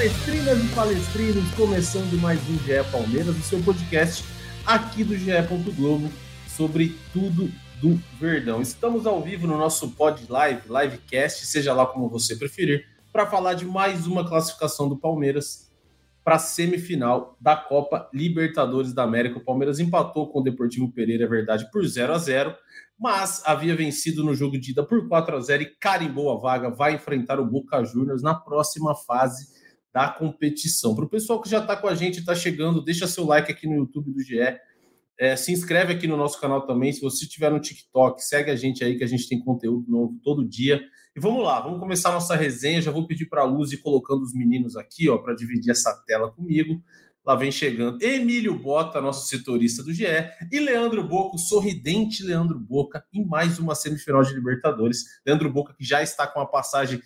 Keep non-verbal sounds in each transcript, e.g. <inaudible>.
Palestrinas e palestrinos, começando mais um GE Palmeiras, o seu podcast aqui do GE. Globo sobre tudo do Verdão. Estamos ao vivo no nosso pod live, livecast, seja lá como você preferir, para falar de mais uma classificação do Palmeiras para a semifinal da Copa Libertadores da América. O Palmeiras empatou com o Deportivo Pereira, é verdade, por 0 a 0 mas havia vencido no jogo de ida por 4 a 0 e carimbou a vaga, vai enfrentar o Boca Juniors na próxima fase da competição. Para o pessoal que já está com a gente, está chegando, deixa seu like aqui no YouTube do GE. É, se inscreve aqui no nosso canal também. Se você estiver no TikTok, segue a gente aí que a gente tem conteúdo novo todo dia. E vamos lá, vamos começar nossa resenha. Já vou pedir para a Luz ir colocando os meninos aqui, ó, para dividir essa tela comigo. Lá vem chegando Emílio Bota, nosso setorista do GE, e Leandro Boca, o sorridente Leandro Boca, em mais uma semifinal de Libertadores. Leandro Boca que já está com a passagem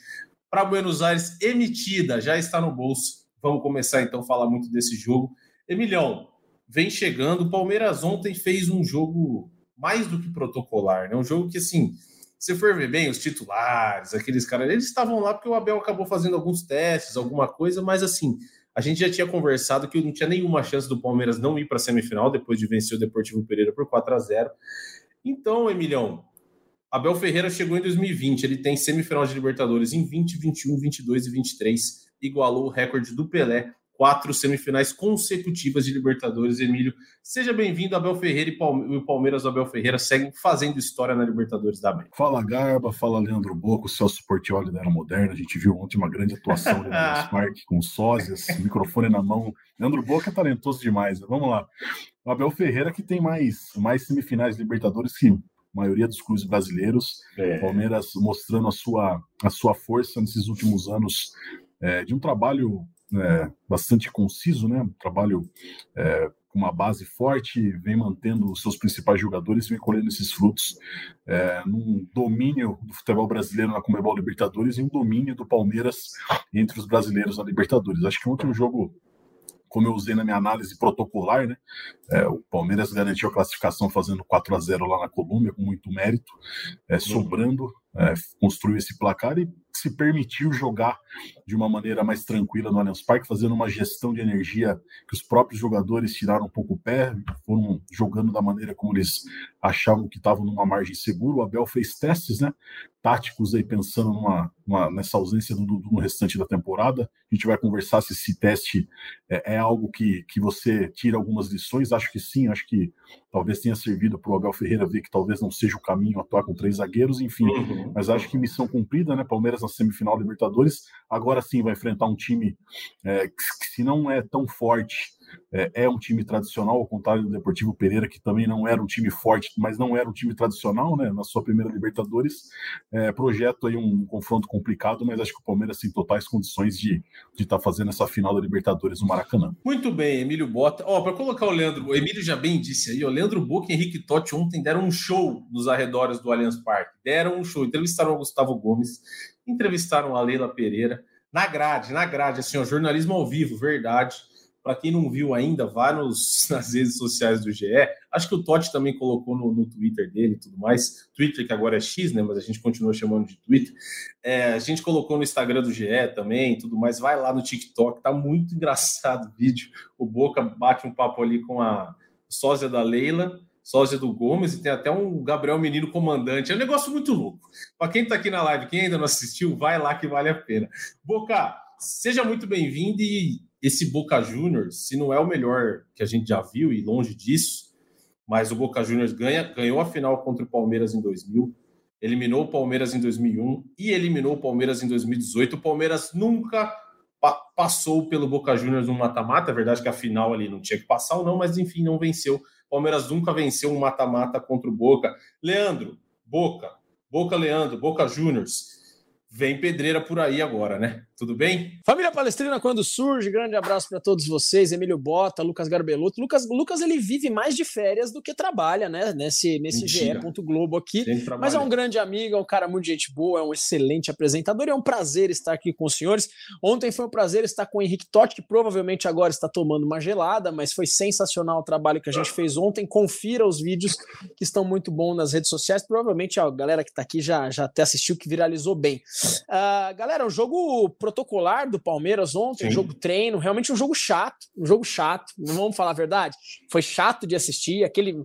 para Buenos Aires emitida, já está no bolso. Vamos começar então a falar muito desse jogo. Emilhão, vem chegando. O Palmeiras ontem fez um jogo mais do que protocolar, né? Um jogo que, assim, se for ver bem, os titulares, aqueles caras, eles estavam lá porque o Abel acabou fazendo alguns testes, alguma coisa, mas assim, a gente já tinha conversado que não tinha nenhuma chance do Palmeiras não ir para a semifinal depois de vencer o Deportivo Pereira por 4 a 0 Então, Emilhão, Abel Ferreira chegou em 2020, ele tem semifinal de Libertadores em 20, 21, 22 e 23, igualou o recorde do Pelé, quatro semifinais consecutivas de Libertadores. Emílio, seja bem-vindo, Abel Ferreira e o Palmeiras do Abel Ferreira seguem fazendo história na Libertadores da América. Fala Garba, fala Leandro Boco, Celso Portioli da Era Moderna. A gente viu ontem uma grande atuação <laughs> no Parque com sósias, microfone na mão. Leandro Boca é talentoso demais. Vamos lá. O Abel Ferreira que tem mais, mais semifinais de Libertadores que maioria dos clubes brasileiros. É. Palmeiras mostrando a sua, a sua força nesses últimos anos é, de um trabalho é, bastante conciso, né? Um trabalho é, com uma base forte, vem mantendo os seus principais jogadores, vem colhendo esses frutos é, num domínio do futebol brasileiro na Comebol Libertadores e um domínio do Palmeiras entre os brasileiros na Libertadores. Acho que ontem o jogo como eu usei na minha análise protocolar, né? É, o Palmeiras garantiu a classificação fazendo 4 a 0 lá na Colômbia, com muito mérito, é, sobrando, é, construiu esse placar e se permitiu jogar de uma maneira mais tranquila no Allianz Parque, fazendo uma gestão de energia que os próprios jogadores tiraram um pouco o pé, foram jogando da maneira como eles achavam que estavam numa margem segura. O Abel fez testes, né? táticos aí pensando numa, numa, nessa ausência do Dudu no restante da temporada. A gente vai conversar se esse teste é, é, algo que, que você tira algumas lições. Acho que sim, acho que talvez tenha servido para o Abel Ferreira ver que talvez não seja o caminho atuar com três zagueiros, enfim. Uhum. Mas acho que missão cumprida, né? Palmeiras na semifinal Libertadores. Agora sim vai enfrentar um time é, que, se não é tão forte é, é, um time tradicional, ao contrário do Deportivo Pereira, que também não era um time forte, mas não era um time tradicional, né? Na sua primeira Libertadores, é, projeto aí um confronto complicado, mas acho que o Palmeiras tem totais condições de estar tá fazendo essa final da Libertadores no Maracanã. Muito bem, Emílio Bota. Ó, para colocar o Leandro, o Emílio já bem disse aí, o Leandro Boca e Henrique Totti ontem deram um show nos arredores do Allianz Parque. Deram um show, entrevistaram o Gustavo Gomes, entrevistaram a Leila Pereira na grade, na grade, assim, o jornalismo ao vivo, verdade para quem não viu ainda, vá nos, <laughs> nas redes sociais do GE. Acho que o Totti também colocou no, no, Twitter dele e tudo mais. Twitter que agora é X, né? Mas a gente continua chamando de Twitter. É, a gente colocou no Instagram do GE também tudo mais. Vai lá no TikTok, tá muito <laughs> engraçado o vídeo. O Boca bate um papo ali com a sósia da Leila, sósia do Gomes, e tem até um Gabriel Menino comandante. É um negócio muito louco. Para quem tá aqui na live, quem ainda não assistiu, vai lá que vale a pena. Boca, seja muito bem-vindo e esse Boca Juniors, se não é o melhor que a gente já viu, e longe disso, mas o Boca Juniors ganha, ganhou a final contra o Palmeiras em 2000, eliminou o Palmeiras em 2001 e eliminou o Palmeiras em 2018. O Palmeiras nunca pa passou pelo Boca Juniors no mata-mata, é verdade que a final ali não tinha que passar ou não, mas enfim, não venceu. O Palmeiras nunca venceu um mata-mata contra o Boca. Leandro, Boca, Boca Leandro, Boca Juniors. Vem pedreira por aí agora, né? Tudo bem? Família Palestrina, quando surge, grande abraço para todos vocês. Emílio Bota, Lucas Garbelotto. Lucas, Lucas ele vive mais de férias do que trabalha, né? Nesse, nesse GE. Globo aqui. Mas é um grande amigo, é um cara muito gente boa, é um excelente apresentador. E é um prazer estar aqui com os senhores. Ontem foi um prazer estar com o Henrique Totti, que provavelmente agora está tomando uma gelada, mas foi sensacional o trabalho que a gente fez ontem. Confira os vídeos que estão muito bons nas redes sociais. Provavelmente a galera que está aqui já, já até assistiu, que viralizou bem. Uh, galera, o jogo protocolar do Palmeiras ontem, Sim. jogo treino, realmente um jogo chato, um jogo chato, não vamos falar a verdade? Foi chato de assistir, aquele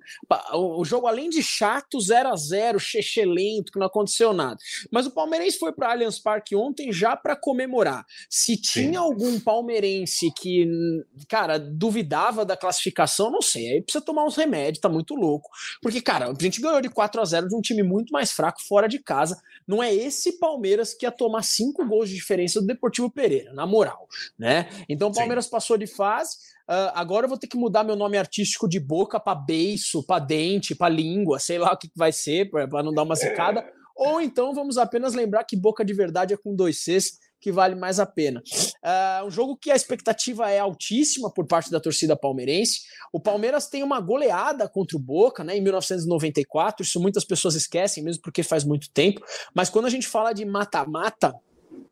o, jogo além de chato, 0 a 0 lento, que não aconteceu nada. Mas o palmeirense foi para Allianz Parque ontem já para comemorar. Se tinha Sim. algum palmeirense que, cara, duvidava da classificação, não sei, aí precisa tomar uns remédios, tá muito louco. Porque, cara, a gente ganhou de 4 a 0 de um time muito mais fraco fora de casa. Não é esse Palmeiras que ia tomar cinco gols de diferença do Deportivo Pereira, na moral, né? Então o Palmeiras Sim. passou de fase. Uh, agora eu vou ter que mudar meu nome artístico de boca para beiço, para dente, para língua, sei lá o que vai ser, para não dar uma zicada. <laughs> Ou então vamos apenas lembrar que boca de verdade é com dois Cs, que vale mais a pena. Uh, um jogo que a expectativa é altíssima por parte da torcida palmeirense. O Palmeiras tem uma goleada contra o Boca né, em 1994, isso muitas pessoas esquecem, mesmo porque faz muito tempo. Mas quando a gente fala de mata-mata,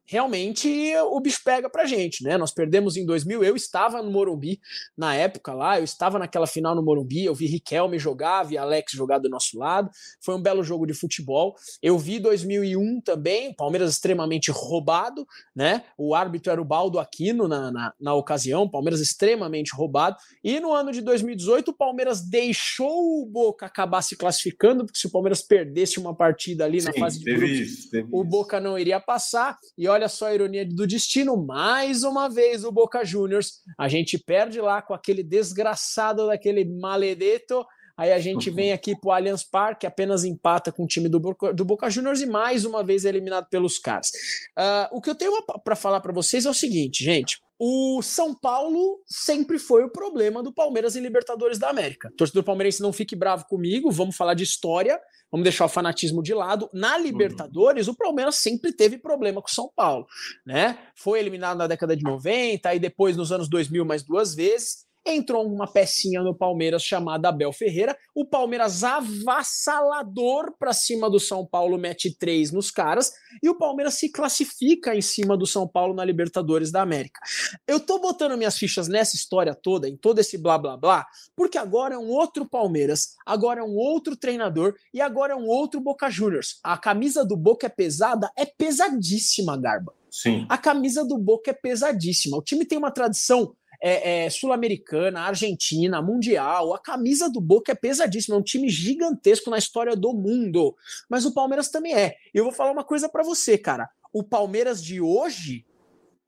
realmente o bicho pega pra gente, né? Nós perdemos em 2000, eu estava no Morumbi na época lá, eu estava naquela final no Morumbi, eu vi Riquelme jogar, vi Alex jogar do nosso lado, foi um belo jogo de futebol. Eu vi 2001 também, Palmeiras extremamente roubado, né? O árbitro era o Baldo Aquino na, na, na ocasião, Palmeiras extremamente roubado. E no ano de 2018, o Palmeiras deixou o Boca acabar se classificando, porque se o Palmeiras perdesse uma partida ali Sim, na fase de grupos, o Boca não iria passar. E olha só a ironia do destino, mais uma vez o Boca Juniors, a gente perde lá com aquele desgraçado daquele maledeto, aí a gente vem aqui para o Allianz Parque, apenas empata com o time do Boca, do Boca Juniors e mais uma vez é eliminado pelos caras. Uh, o que eu tenho para falar para vocês é o seguinte, gente. O São Paulo sempre foi o problema do Palmeiras em Libertadores da América. Torcedor palmeirense, não fique bravo comigo, vamos falar de história. Vamos deixar o fanatismo de lado. Na Libertadores, uhum. o Palmeiras sempre teve problema com o São Paulo, né? Foi eliminado na década de 90, aí depois nos anos 2000 mais duas vezes entrou uma pecinha no Palmeiras chamada Abel Ferreira. O Palmeiras avassalador para cima do São Paulo, mete três nos caras. E o Palmeiras se classifica em cima do São Paulo na Libertadores da América. Eu tô botando minhas fichas nessa história toda, em todo esse blá blá blá, porque agora é um outro Palmeiras, agora é um outro treinador e agora é um outro Boca Juniors. A camisa do Boca é pesada, é pesadíssima, Garba. Sim. A camisa do Boca é pesadíssima. O time tem uma tradição é, é, sul-americana, argentina, mundial. A camisa do Boca é pesadíssima, é um time gigantesco na história do mundo. Mas o Palmeiras também é. Eu vou falar uma coisa para você, cara. O Palmeiras de hoje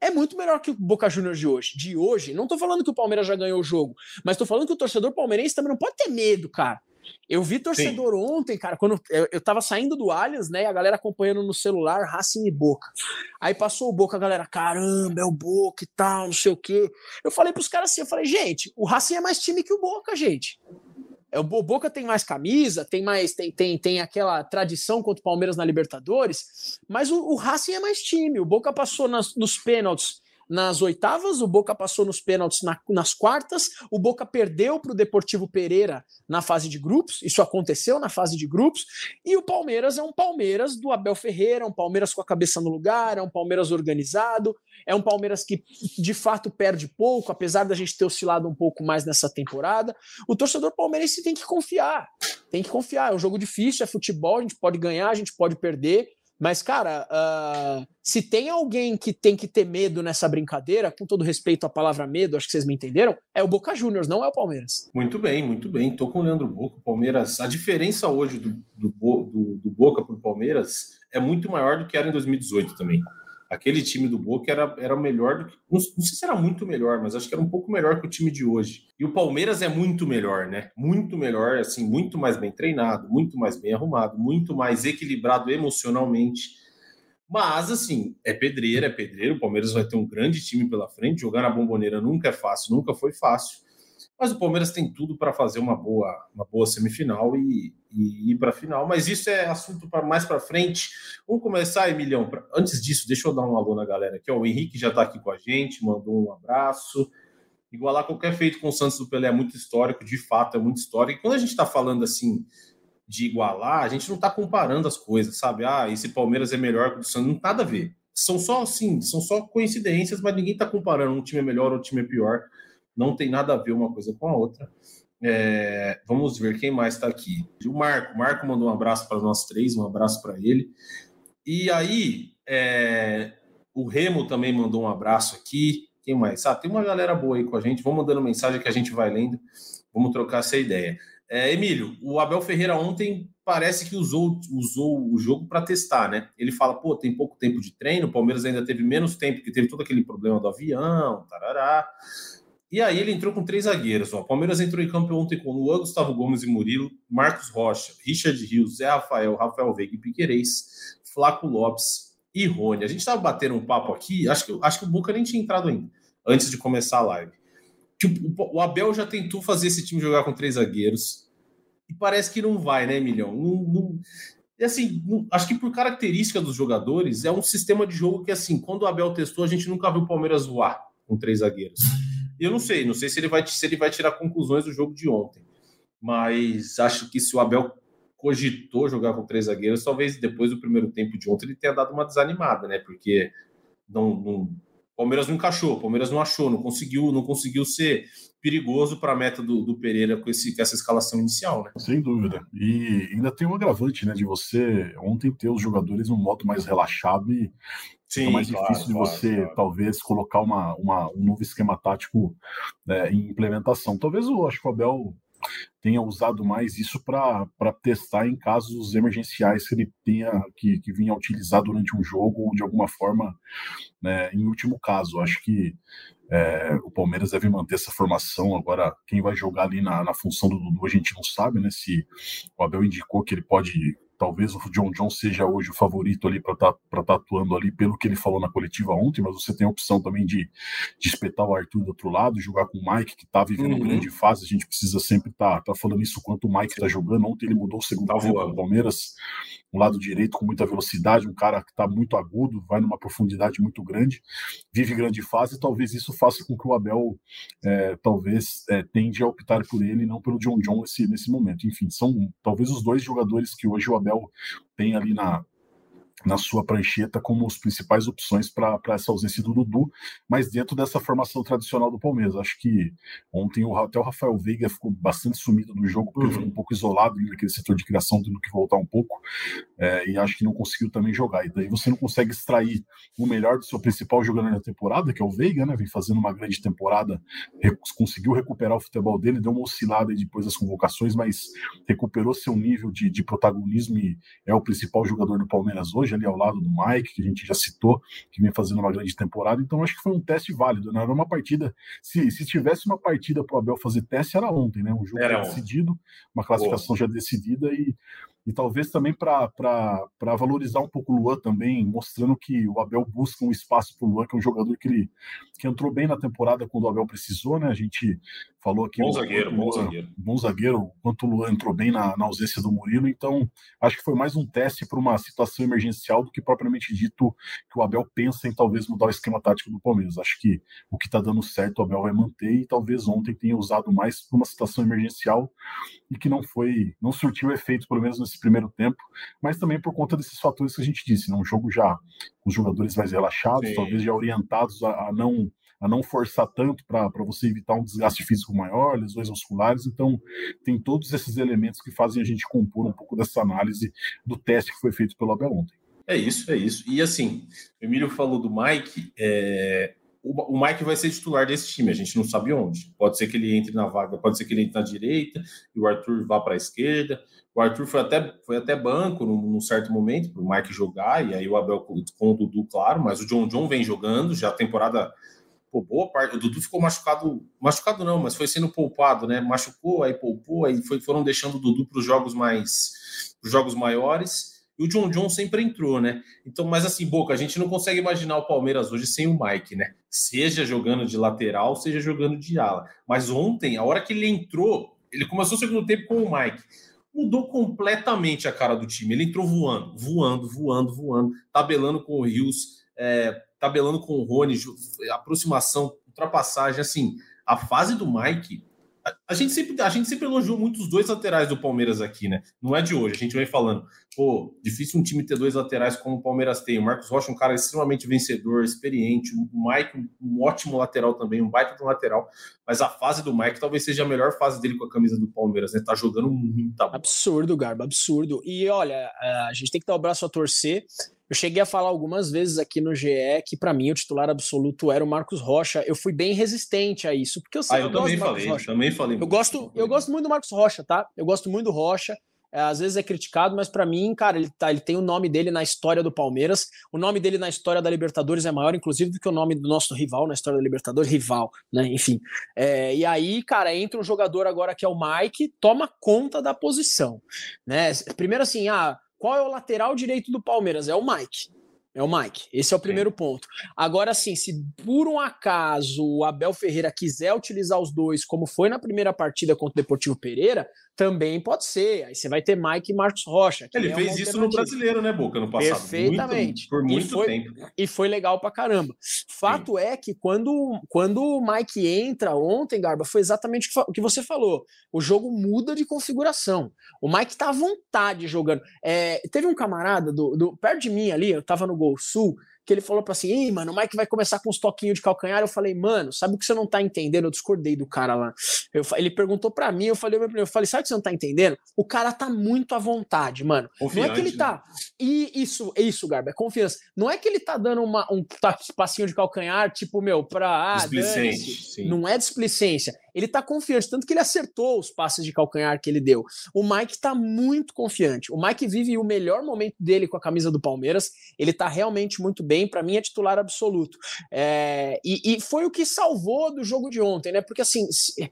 é muito melhor que o Boca Juniors de hoje. De hoje, não tô falando que o Palmeiras já ganhou o jogo, mas tô falando que o torcedor palmeirense também não pode ter medo, cara. Eu vi torcedor Sim. ontem, cara, quando eu, eu tava saindo do Allianz, né, e a galera acompanhando no celular Racing e Boca. Aí passou o Boca, a galera, caramba, é o Boca e tal, não sei o quê. Eu falei pros caras assim, eu falei, gente, o Racing é mais time que o Boca, gente. É, o Boca tem mais camisa, tem mais tem, tem, tem aquela tradição contra o Palmeiras na Libertadores, mas o, o Racing é mais time. O Boca passou nas, nos pênaltis nas oitavas, o Boca passou nos pênaltis na, nas quartas, o Boca perdeu para o Deportivo Pereira na fase de grupos, isso aconteceu na fase de grupos, e o Palmeiras é um Palmeiras do Abel Ferreira, um Palmeiras com a cabeça no lugar, é um Palmeiras organizado, é um Palmeiras que de fato perde pouco, apesar da gente ter oscilado um pouco mais nessa temporada. O torcedor palmeirense tem que confiar, tem que confiar. É um jogo difícil, é futebol, a gente pode ganhar, a gente pode perder. Mas, cara, uh, se tem alguém que tem que ter medo nessa brincadeira, com todo respeito à palavra medo, acho que vocês me entenderam, é o Boca Juniors, não é o Palmeiras. Muito bem, muito bem. Tô com o Leandro Boca. O Palmeiras, a diferença hoje do, do, do, do Boca para o Palmeiras é muito maior do que era em 2018 também aquele time do Boca era, era melhor do que. Não, não, sei se era muito melhor, mas acho que era um pouco melhor que o time de hoje. E o Palmeiras é muito melhor, né? Muito melhor, assim, muito mais bem treinado, muito mais bem arrumado, muito mais equilibrado emocionalmente. Mas, assim, é pedreira, é pedreiro. O Palmeiras vai ter um grande time pela frente. Jogar na bomboneira nunca é fácil, nunca foi fácil. Mas o Palmeiras tem tudo para fazer uma boa, uma boa semifinal e, e ir para a final. Mas isso é assunto para mais para frente. Vamos começar, Emilhão. Pra... Antes disso, deixa eu dar um alô na galera aqui. O Henrique já está aqui com a gente, mandou um abraço. Igualar qualquer feito com o Santos do Pelé é muito histórico, de fato é muito histórico. E quando a gente está falando assim de igualar, a gente não está comparando as coisas, sabe? Ah, esse Palmeiras é melhor que o Santos, não tem nada a ver. São só assim, são só coincidências, mas ninguém está comparando um time é melhor ou um time é pior. Não tem nada a ver uma coisa com a outra. É, vamos ver quem mais está aqui. O Marco. O Marco mandou um abraço para nós três, um abraço para ele. E aí, é, o Remo também mandou um abraço aqui. Quem mais? Ah, tem uma galera boa aí com a gente. Vamos mandando mensagem que a gente vai lendo. Vamos trocar essa ideia. É, Emílio, o Abel Ferreira ontem parece que usou, usou o jogo para testar, né? Ele fala, pô, tem pouco tempo de treino, o Palmeiras ainda teve menos tempo, porque teve todo aquele problema do avião, tarará. E aí ele entrou com três zagueiros. O Palmeiras entrou em campo ontem com Luan, Gustavo Gomes e Murilo, Marcos Rocha, Richard Rios, Zé Rafael, Rafael Veiga e Piquerez, Flaco Lopes e Rony. A gente estava batendo um papo aqui, acho que, acho que o Boca nem tinha entrado ainda, antes de começar a live. Tipo, o Abel já tentou fazer esse time jogar com três zagueiros. E parece que não vai, né, Milhão? Não, não... E assim, não... acho que por característica dos jogadores, é um sistema de jogo que, assim, quando o Abel testou, a gente nunca viu o Palmeiras voar com três zagueiros. Eu não sei, não sei se ele vai, se ele vai tirar conclusões do jogo de ontem. Mas acho que se o Abel cogitou jogar com três zagueiros, talvez depois do primeiro tempo de ontem ele tenha dado uma desanimada, né? Porque não, não Palmeiras não encaixou, Palmeiras não achou, não conseguiu, não conseguiu ser perigoso para a meta do, do, Pereira com, esse, com essa escalação inicial, né? Sem dúvida. E ainda tem um agravante, né, de você ontem ter os jogadores num modo mais relaxado e Sim, fica mais claro, difícil de você claro. talvez colocar uma, uma, um novo esquema tático né, em implementação. Talvez eu acho que o Abel tenha usado mais isso para testar em casos emergenciais que ele tenha que, que vinha utilizar durante um jogo ou de alguma forma, né, em último caso. Acho que é, o Palmeiras deve manter essa formação. Agora, quem vai jogar ali na, na função do Dudu, a gente não sabe, né? Se o Abel indicou que ele pode talvez o John John seja hoje o favorito ali para estar tá, tá atuando ali pelo que ele falou na coletiva ontem, mas você tem a opção também de, de espetar o Arthur do outro lado, jogar com o Mike, que está vivendo uhum. grande fase, a gente precisa sempre estar tá, tá falando isso quanto o Mike está jogando, ontem ele mudou o segundo tá tempo do Palmeiras, um lado direito com muita velocidade, um cara que está muito agudo, vai numa profundidade muito grande, vive grande fase, e talvez isso faça com que o Abel é, talvez é, tende a optar por ele, não pelo John John nesse, nesse momento. Enfim, são talvez os dois jogadores que hoje o Abel tem ali na, na sua prancheta como as principais opções para essa ausência do Dudu, mas dentro dessa formação tradicional do Palmeiras. Acho que ontem o, até o Rafael Veiga ficou bastante sumido do jogo, porque uhum. ele ficou um pouco isolado naquele setor de criação, tendo que voltar um pouco, é, e acho que não conseguiu também jogar. E daí você não consegue extrair o melhor do seu principal jogador na temporada, que é o Veiga, né? Vem fazendo uma grande temporada, conseguiu recuperar o futebol dele, deu uma oscilada depois das convocações, mas recuperou seu nível de, de protagonismo e é o principal jogador do Palmeiras hoje hoje ali ao lado do Mike, que a gente já citou, que vem fazendo uma grande temporada. Então acho que foi um teste válido, né? Era uma partida. Se, se tivesse uma partida para o Abel fazer teste, era ontem, né? Um jogo era decidido, uma classificação Boa. já decidida e e talvez também para valorizar um pouco o Luan também, mostrando que o Abel busca um espaço para o Luan, que é um jogador que ele que entrou bem na temporada quando o Abel precisou, né? A gente falou aqui. Bom zagueiro, bom zagueiro. Bom zagueiro, quanto o Luan entrou bem na, na ausência do Murilo, então acho que foi mais um teste para uma situação emergencial do que propriamente dito que o Abel pensa em talvez mudar o esquema tático do Palmeiras. Acho que o que está dando certo o Abel vai manter e talvez ontem tenha usado mais para uma situação emergencial e que não foi, não surtiu efeito, pelo menos nesse primeiro tempo, mas também por conta desses fatores que a gente disse, né? um jogo já com os jogadores mais relaxados, Sim. talvez já orientados a, a não a não forçar tanto para você evitar um desgaste físico maior, lesões musculares. Então, tem todos esses elementos que fazem a gente compor um pouco dessa análise do teste que foi feito pelo Abel ontem. É isso, é isso. E assim, o Emílio falou do Mike, é, o, Mike vai ser titular desse time, a gente não sabe onde. Pode ser que ele entre na vaga, pode ser que ele entre na direita e o Arthur vá para a esquerda. O Arthur foi até, foi até banco num, num certo momento para o Mike jogar, e aí o Abel com, o Dudu, claro, mas o John John vem jogando, já a temporada. Pô, boa parte. O Dudu ficou machucado, machucado não, mas foi sendo poupado, né? Machucou, aí poupou, aí foi, foram deixando o Dudu para os jogos mais, os jogos maiores. E o John John sempre entrou, né? Então, mas assim, Boca, a gente não consegue imaginar o Palmeiras hoje sem o Mike, né? Seja jogando de lateral, seja jogando de ala. Mas ontem, a hora que ele entrou, ele começou o segundo tempo com o Mike. Mudou completamente a cara do time. Ele entrou voando, voando, voando, voando, tabelando com o Rios, é, tabelando com o Rony, aproximação, ultrapassagem, assim. A fase do Mike a gente sempre, a gente sempre elogiou muito os dois laterais do Palmeiras aqui, né? Não é de hoje. A gente vem falando, pô, difícil um time ter dois laterais como o Palmeiras tem. O Marcos Rocha, um cara extremamente vencedor, experiente. O Mike, um ótimo lateral também, um baita do lateral. Mas a fase do Mike talvez seja a melhor fase dele com a camisa do Palmeiras, né? Tá jogando muito. Absurdo, Garba, absurdo. E olha, a gente tem que dar o braço a torcer. Eu cheguei a falar algumas vezes aqui no GE que, para mim, o titular absoluto era o Marcos Rocha. Eu fui bem resistente a isso, porque eu sei ah, eu, eu também falei, Rocha. também falei. Eu gosto, eu gosto muito do Marcos Rocha, tá? Eu gosto muito do Rocha. É, às vezes é criticado, mas para mim, cara, ele, tá, ele tem o nome dele na história do Palmeiras. O nome dele na história da Libertadores é maior, inclusive, do que o nome do nosso rival na história da Libertadores, rival, né? Enfim. É, e aí, cara, entra um jogador agora que é o Mike, toma conta da posição, né? Primeiro assim, ah, qual é o lateral direito do Palmeiras? É o Mike. É o Mike. Esse é o primeiro Sim. ponto. Agora, sim, se por um acaso o Abel Ferreira quiser utilizar os dois, como foi na primeira partida contra o Deportivo Pereira, também pode ser. Aí você vai ter Mike e Marcos Rocha. Ele é fez isso no brasileiro, né, Boca, no passado? Perfeitamente. Muito, por muito e foi, tempo. E foi legal pra caramba. Fato Sim. é que quando, quando o Mike entra ontem, Garba, foi exatamente o que você falou. O jogo muda de configuração. O Mike tá à vontade jogando. É, teve um camarada do, do, perto de mim ali, eu tava no Gol Sul, que ele falou para assim, Ih, mano, o Mike vai começar com uns toquinhos de calcanhar. Eu falei, mano, sabe o que você não tá entendendo? Eu discordei do cara lá. Eu, ele perguntou para mim, eu falei, eu falei, sabe o que você não tá entendendo? O cara tá muito à vontade, mano. Confiante, não é que ele tá. Né? E isso, isso, Garba, é confiança. Não é que ele tá dando uma, um passinho de calcanhar, tipo, meu, pra. Ah, não é displicência. Ele tá confiante, tanto que ele acertou os passes de calcanhar que ele deu. O Mike tá muito confiante. O Mike vive o melhor momento dele com a camisa do Palmeiras. Ele tá realmente muito bem. Para mim, é titular absoluto. É, e, e, foi o que salvou do jogo de ontem, né? Porque assim. Se,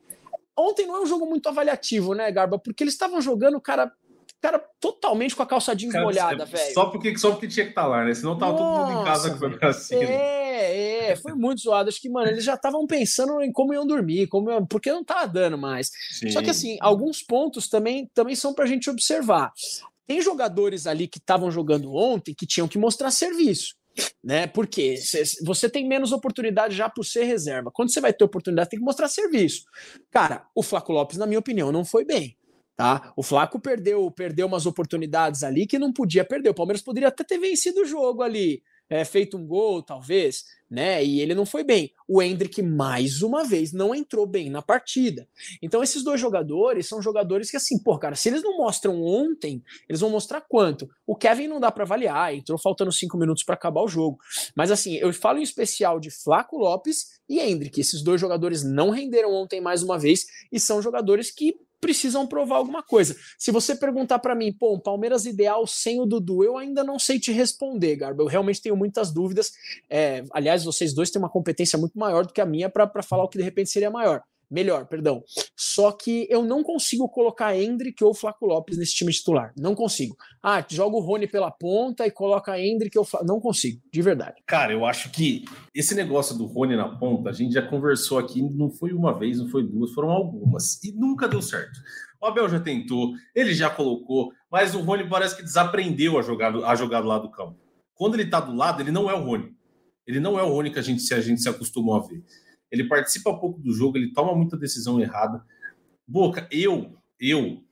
ontem não é um jogo muito avaliativo, né, Garba? Porque eles estavam jogando, cara, cara totalmente com a calça jeans cara, molhada, velho. Só porque, só porque tinha que estar tá lá, né? Senão tava Nossa, todo mundo em casa foi pra cima. É, é, foi muito zoado. Acho que, mano, eles já estavam pensando em como iam dormir, como iam, porque não tava dando mais. Sim. Só que, assim, alguns pontos também, também são pra gente observar. Tem jogadores ali que estavam jogando ontem que tinham que mostrar serviço né? Porque você tem menos oportunidade já por ser reserva. Quando você vai ter oportunidade, tem que mostrar serviço. Cara, o Flaco Lopes, na minha opinião, não foi bem. Tá? O Flaco perdeu, perdeu umas oportunidades ali que não podia perder. O Palmeiras poderia até ter vencido o jogo ali, é, feito um gol, talvez, né? E ele não foi bem. O Hendrick, mais uma vez, não entrou bem na partida. Então, esses dois jogadores são jogadores que, assim, pô, cara, se eles não mostram ontem, eles vão mostrar quanto. O Kevin não dá para avaliar, entrou faltando cinco minutos para acabar o jogo. Mas, assim, eu falo em especial de Flaco Lopes e Hendrick. Esses dois jogadores não renderam ontem mais uma vez e são jogadores que precisam provar alguma coisa. Se você perguntar para mim, pô, um Palmeiras ideal sem o Dudu, eu ainda não sei te responder, Garba. Eu realmente tenho muitas dúvidas. É, aliás, vocês dois têm uma competência muito maior do que a minha para falar o que de repente seria maior melhor, perdão. Só que eu não consigo colocar Hendrick ou Flaco Lopes nesse time titular. Não consigo. Ah, joga o Rony pela ponta e coloca Hendrick ou Fla... Não consigo, de verdade. Cara, eu acho que esse negócio do Rony na ponta, a gente já conversou aqui, não foi uma vez, não foi duas, foram algumas. E nunca deu certo. O Abel já tentou, ele já colocou, mas o Rony parece que desaprendeu a jogar, a jogar do lado do campo. Quando ele tá do lado, ele não é o Rony. Ele não é o Rony que a gente, a gente se acostumou a ver ele participa pouco do jogo, ele toma muita decisão errada. Boca, eu, eu,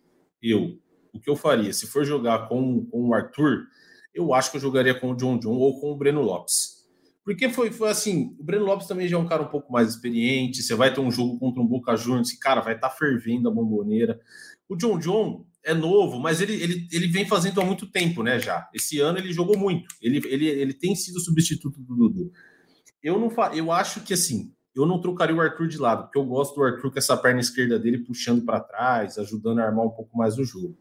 eu, o que eu faria? Se for jogar com, com o Arthur, eu acho que eu jogaria com o John John ou com o Breno Lopes. Porque foi, foi assim, o Breno Lopes também já é um cara um pouco mais experiente, você vai ter um jogo contra um Boca Juniors, cara, vai estar tá fervendo a bomboneira. O John John é novo, mas ele, ele, ele vem fazendo há muito tempo, né, já. Esse ano ele jogou muito, ele, ele, ele tem sido substituto do Dudu. Eu não fa... eu acho que assim, eu não trocaria o Arthur de lado, porque eu gosto do Arthur com essa perna esquerda dele puxando para trás, ajudando a armar um pouco mais o jogo.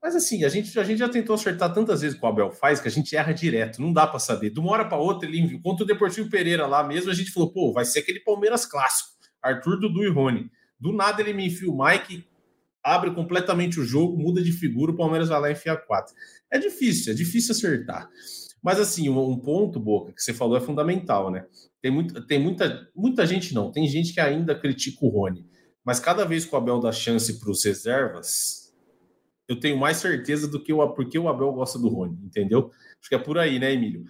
Mas assim, a gente, a gente já tentou acertar tantas vezes com o Abel faz que a gente erra direto, não dá para saber. De uma hora para outra, ele contra o Deportivo Pereira lá mesmo, a gente falou, pô, vai ser aquele Palmeiras clássico, Arthur, Dudu e Rony. Do nada ele me enfia o Mike, abre completamente o jogo, muda de figura, o Palmeiras vai lá e enfia quatro. É difícil, é difícil acertar. Mas assim, um ponto, Boca, que você falou é fundamental, né? Tem, muito, tem muita, muita gente não, tem gente que ainda critica o Rony. Mas cada vez que o Abel dá chance para os reservas, eu tenho mais certeza do que o porque o Abel gosta do Rony, entendeu? Acho que é por aí, né, Emílio?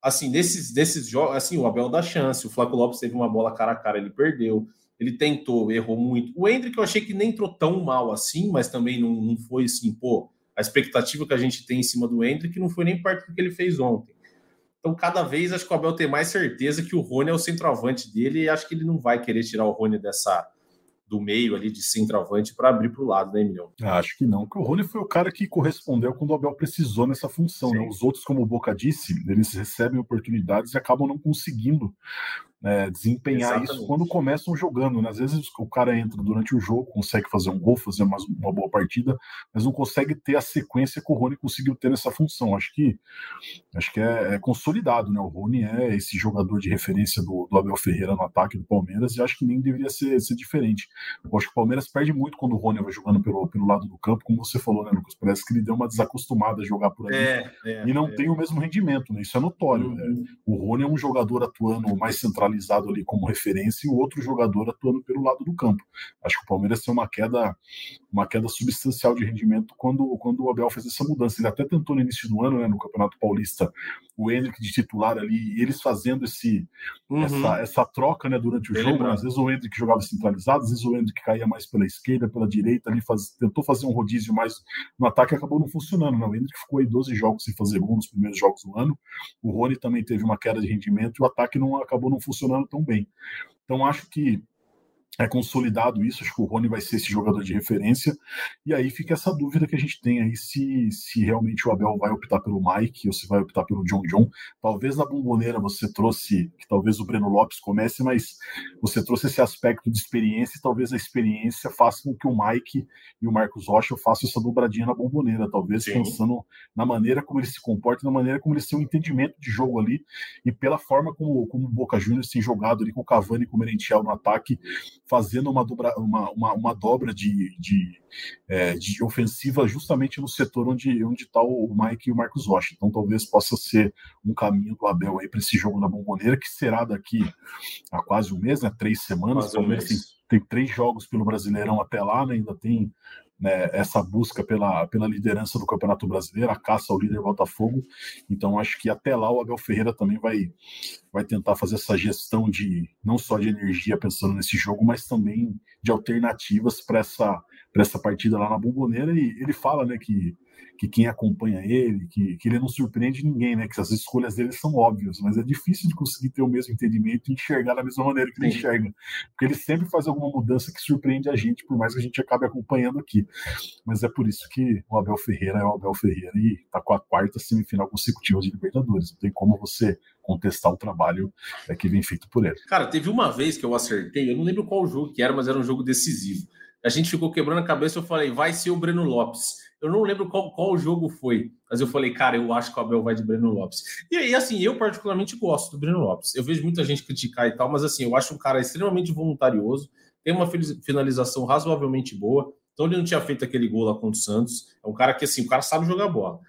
Assim, nesses, nesses jogos, assim, o Abel dá chance, o Flaco Lopes teve uma bola cara a cara, ele perdeu, ele tentou, errou muito. O Hendrick eu achei que nem entrou tão mal assim, mas também não, não foi assim, pô, a expectativa que a gente tem em cima do Hendrick não foi nem parte do que ele fez ontem. Então, cada vez acho que o Abel tem mais certeza que o Rony é o centroavante dele e acho que ele não vai querer tirar o Rony dessa do meio ali de centroavante para abrir para o lado, né, Emilhão? Acho que não, porque o Rony foi o cara que correspondeu quando o Abel precisou nessa função. Né? Os outros, como o Boca disse, eles recebem oportunidades e acabam não conseguindo né, desempenhar Exatamente. isso quando começam jogando. Né? Às vezes o cara entra durante o jogo, consegue fazer um gol, fazer uma, uma boa partida, mas não consegue ter a sequência que o Rony conseguiu ter nessa função. Acho que acho que é, é consolidado, né? O Rony é esse jogador de referência do, do, Abel Ferreira no ataque do Palmeiras e acho que nem deveria ser, ser diferente. Eu acho que o Palmeiras perde muito quando o Rony vai jogando pelo, pelo lado do campo, como você falou, né, Lucas? Parece que ele deu uma desacostumada a jogar por ali é, é, e não é. tem o mesmo rendimento, né? Isso é notório. Uhum. Né? O Rony é um jogador atuando mais centralizado centralizado ali como referência e o outro jogador atuando pelo lado do campo. Acho que o Palmeiras tem uma queda, uma queda substancial de rendimento quando, quando o Abel fez essa mudança. Ele até tentou no início do ano, né, no Campeonato Paulista, o Hendrick de titular ali, e eles fazendo esse, uhum. essa, essa troca né, durante o Bem jogo. Né? Às vezes o Hendrick jogava centralizado, às vezes o Hendrick caía mais pela esquerda, pela direita, ali faz, tentou fazer um rodízio mais no ataque acabou não funcionando. Né? O Hendrick ficou aí 12 jogos sem fazer gol nos primeiros jogos do ano. O Rony também teve uma queda de rendimento e o ataque não acabou não funcionando funcionando tão bem. Então, acho que é consolidado isso, acho que o Rony vai ser esse jogador de referência, e aí fica essa dúvida que a gente tem aí se, se realmente o Abel vai optar pelo Mike ou se vai optar pelo John John. Talvez na bomboneira você trouxe, que talvez o Breno Lopes comece, mas você trouxe esse aspecto de experiência e talvez a experiência faça com que o Mike e o Marcos Rocha façam essa dobradinha na bomboneira, talvez Sim. pensando na maneira como ele se comporta, na maneira como eles têm um entendimento de jogo ali e pela forma como, como o Boca Juniors tem jogado ali com o Cavani e com o Merentiel no ataque, fazendo uma dobra, uma, uma, uma dobra de, de, é, de, ofensiva justamente no setor onde onde está o Mike e o Marcos Rocha. Então talvez possa ser um caminho do Abel aí para esse jogo na Bomboneira, que será daqui a quase um mês, né? Três semanas. Um tem, tem três jogos pelo Brasileirão até lá, né? ainda tem né, essa busca pela, pela liderança do Campeonato Brasileiro, a caça ao líder Botafogo. Então, acho que até lá o Abel Ferreira também vai, vai tentar fazer essa gestão de não só de energia pensando nesse jogo, mas também de alternativas para essa, essa partida lá na Bomboneira. E ele fala né, que que quem acompanha ele, que, que ele não surpreende ninguém, né? Que as escolhas dele são óbvias, mas é difícil de conseguir ter o mesmo entendimento e enxergar da mesma maneira que ele Sim. enxerga. Porque ele sempre faz alguma mudança que surpreende a gente, por mais que a gente acabe acompanhando aqui. Mas é por isso que o Abel Ferreira é o Abel Ferreira e tá com a quarta semifinal consecutiva de Libertadores. Não tem como você contestar o trabalho é, que vem feito por ele. Cara, teve uma vez que eu acertei, eu não lembro qual jogo que era, mas era um jogo decisivo. A gente ficou quebrando a cabeça, eu falei, vai ser o Breno Lopes. Eu não lembro qual, qual jogo foi, mas eu falei, cara, eu acho que o Abel vai de Breno Lopes. E aí, assim, eu particularmente gosto do Breno Lopes. Eu vejo muita gente criticar e tal, mas assim, eu acho um cara extremamente voluntarioso, tem uma finalização razoavelmente boa. Então ele não tinha feito aquele gol lá contra o Santos. É um cara que, assim, o cara sabe jogar bola.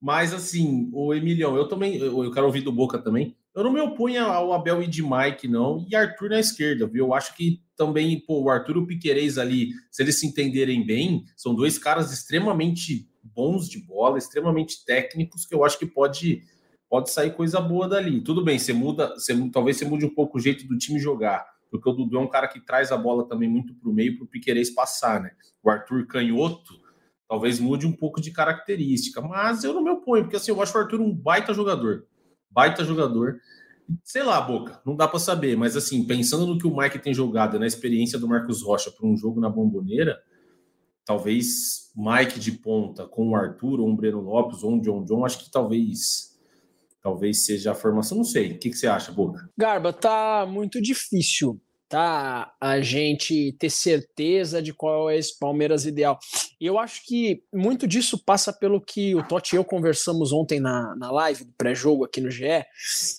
Mas, assim, o Emilião, eu também, eu quero ouvir do Boca também. Eu não me oponho ao Abel e de Mike, não, e Arthur na esquerda, viu? Eu acho que também, pô, o Arthur e o Piquerez ali, se eles se entenderem bem, são dois caras extremamente bons de bola, extremamente técnicos, que eu acho que pode, pode sair coisa boa dali. Tudo bem, você muda, você, talvez você mude um pouco o jeito do time jogar, porque o Dudu é um cara que traz a bola também muito para o meio para o Piquerez passar, né? O Arthur canhoto talvez mude um pouco de característica, mas eu não me oponho, porque assim, eu acho o Arthur um baita jogador baita jogador. Sei lá, Boca, não dá para saber, mas assim, pensando no que o Mike tem jogado, na experiência do Marcos Rocha para um jogo na Bomboneira, talvez Mike de ponta com o Arthur, ou um Breno Lopes, ou um John John, acho que talvez talvez seja a formação, não sei. O que, que você acha, Boca? Garba, tá muito difícil tá? A gente ter certeza de qual é esse Palmeiras ideal. E eu acho que muito disso passa pelo que o Totti e eu conversamos ontem na, na live do pré-jogo aqui no GE.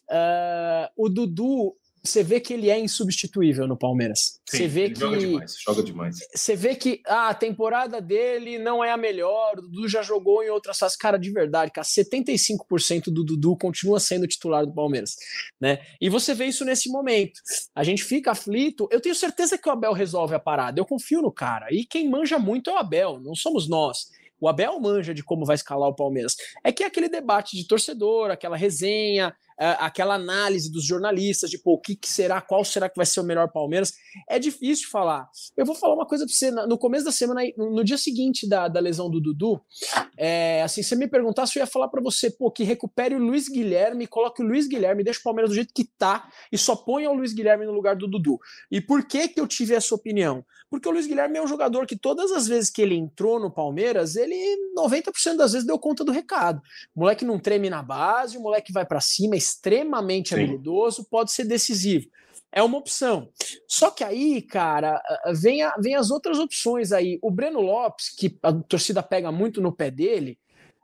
Uh, o Dudu você vê que ele é insubstituível no Palmeiras. Sim, você vê que joga demais, joga demais. Você vê que ah, a temporada dele não é a melhor, o Dudu já jogou em outras fases. Cara, de verdade, cara, 75% do Dudu continua sendo titular do Palmeiras, né? E você vê isso nesse momento. A gente fica aflito. Eu tenho certeza que o Abel resolve a parada. Eu confio no cara. E quem manja muito é o Abel, não somos nós. O Abel manja de como vai escalar o Palmeiras. É que é aquele debate de torcedor, aquela resenha, aquela análise dos jornalistas de pô, o que, que, será, qual será que vai ser o melhor Palmeiras. É difícil falar. Eu vou falar uma coisa para você. No começo da semana, no dia seguinte da, da lesão do Dudu, é, assim, você me perguntasse, eu ia falar para você, pô, que recupere o Luiz Guilherme, coloque o Luiz Guilherme, deixa o Palmeiras do jeito que tá e só ponha o Luiz Guilherme no lugar do Dudu. E por que que eu tive essa opinião? Porque o Luiz Guilherme é um jogador que todas as vezes que ele entrou no Palmeiras, ele 90% das vezes deu conta do recado. O moleque não treme na base, o moleque vai para cima, extremamente Sim. habilidoso, pode ser decisivo. É uma opção. Só que aí, cara, vem, a, vem as outras opções aí. O Breno Lopes, que a torcida pega muito no pé dele,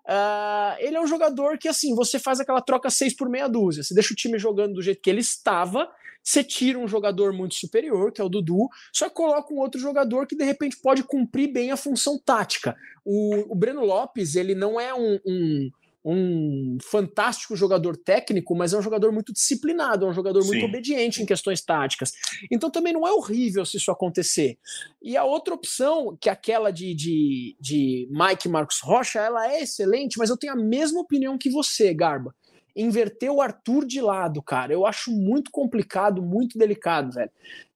Uh, ele é um jogador que, assim, você faz aquela troca 6 por meia dúzia. Você deixa o time jogando do jeito que ele estava, você tira um jogador muito superior, que é o Dudu, só coloca um outro jogador que de repente pode cumprir bem a função tática. O, o Breno Lopes, ele não é um, um um fantástico jogador técnico, mas é um jogador muito disciplinado, é um jogador Sim. muito obediente em questões táticas. Então também não é horrível se isso acontecer. E a outra opção, que é aquela de, de, de Mike Marcos Rocha, ela é excelente, mas eu tenho a mesma opinião que você, Garba. Inverter o Arthur de lado, cara, eu acho muito complicado, muito delicado, velho.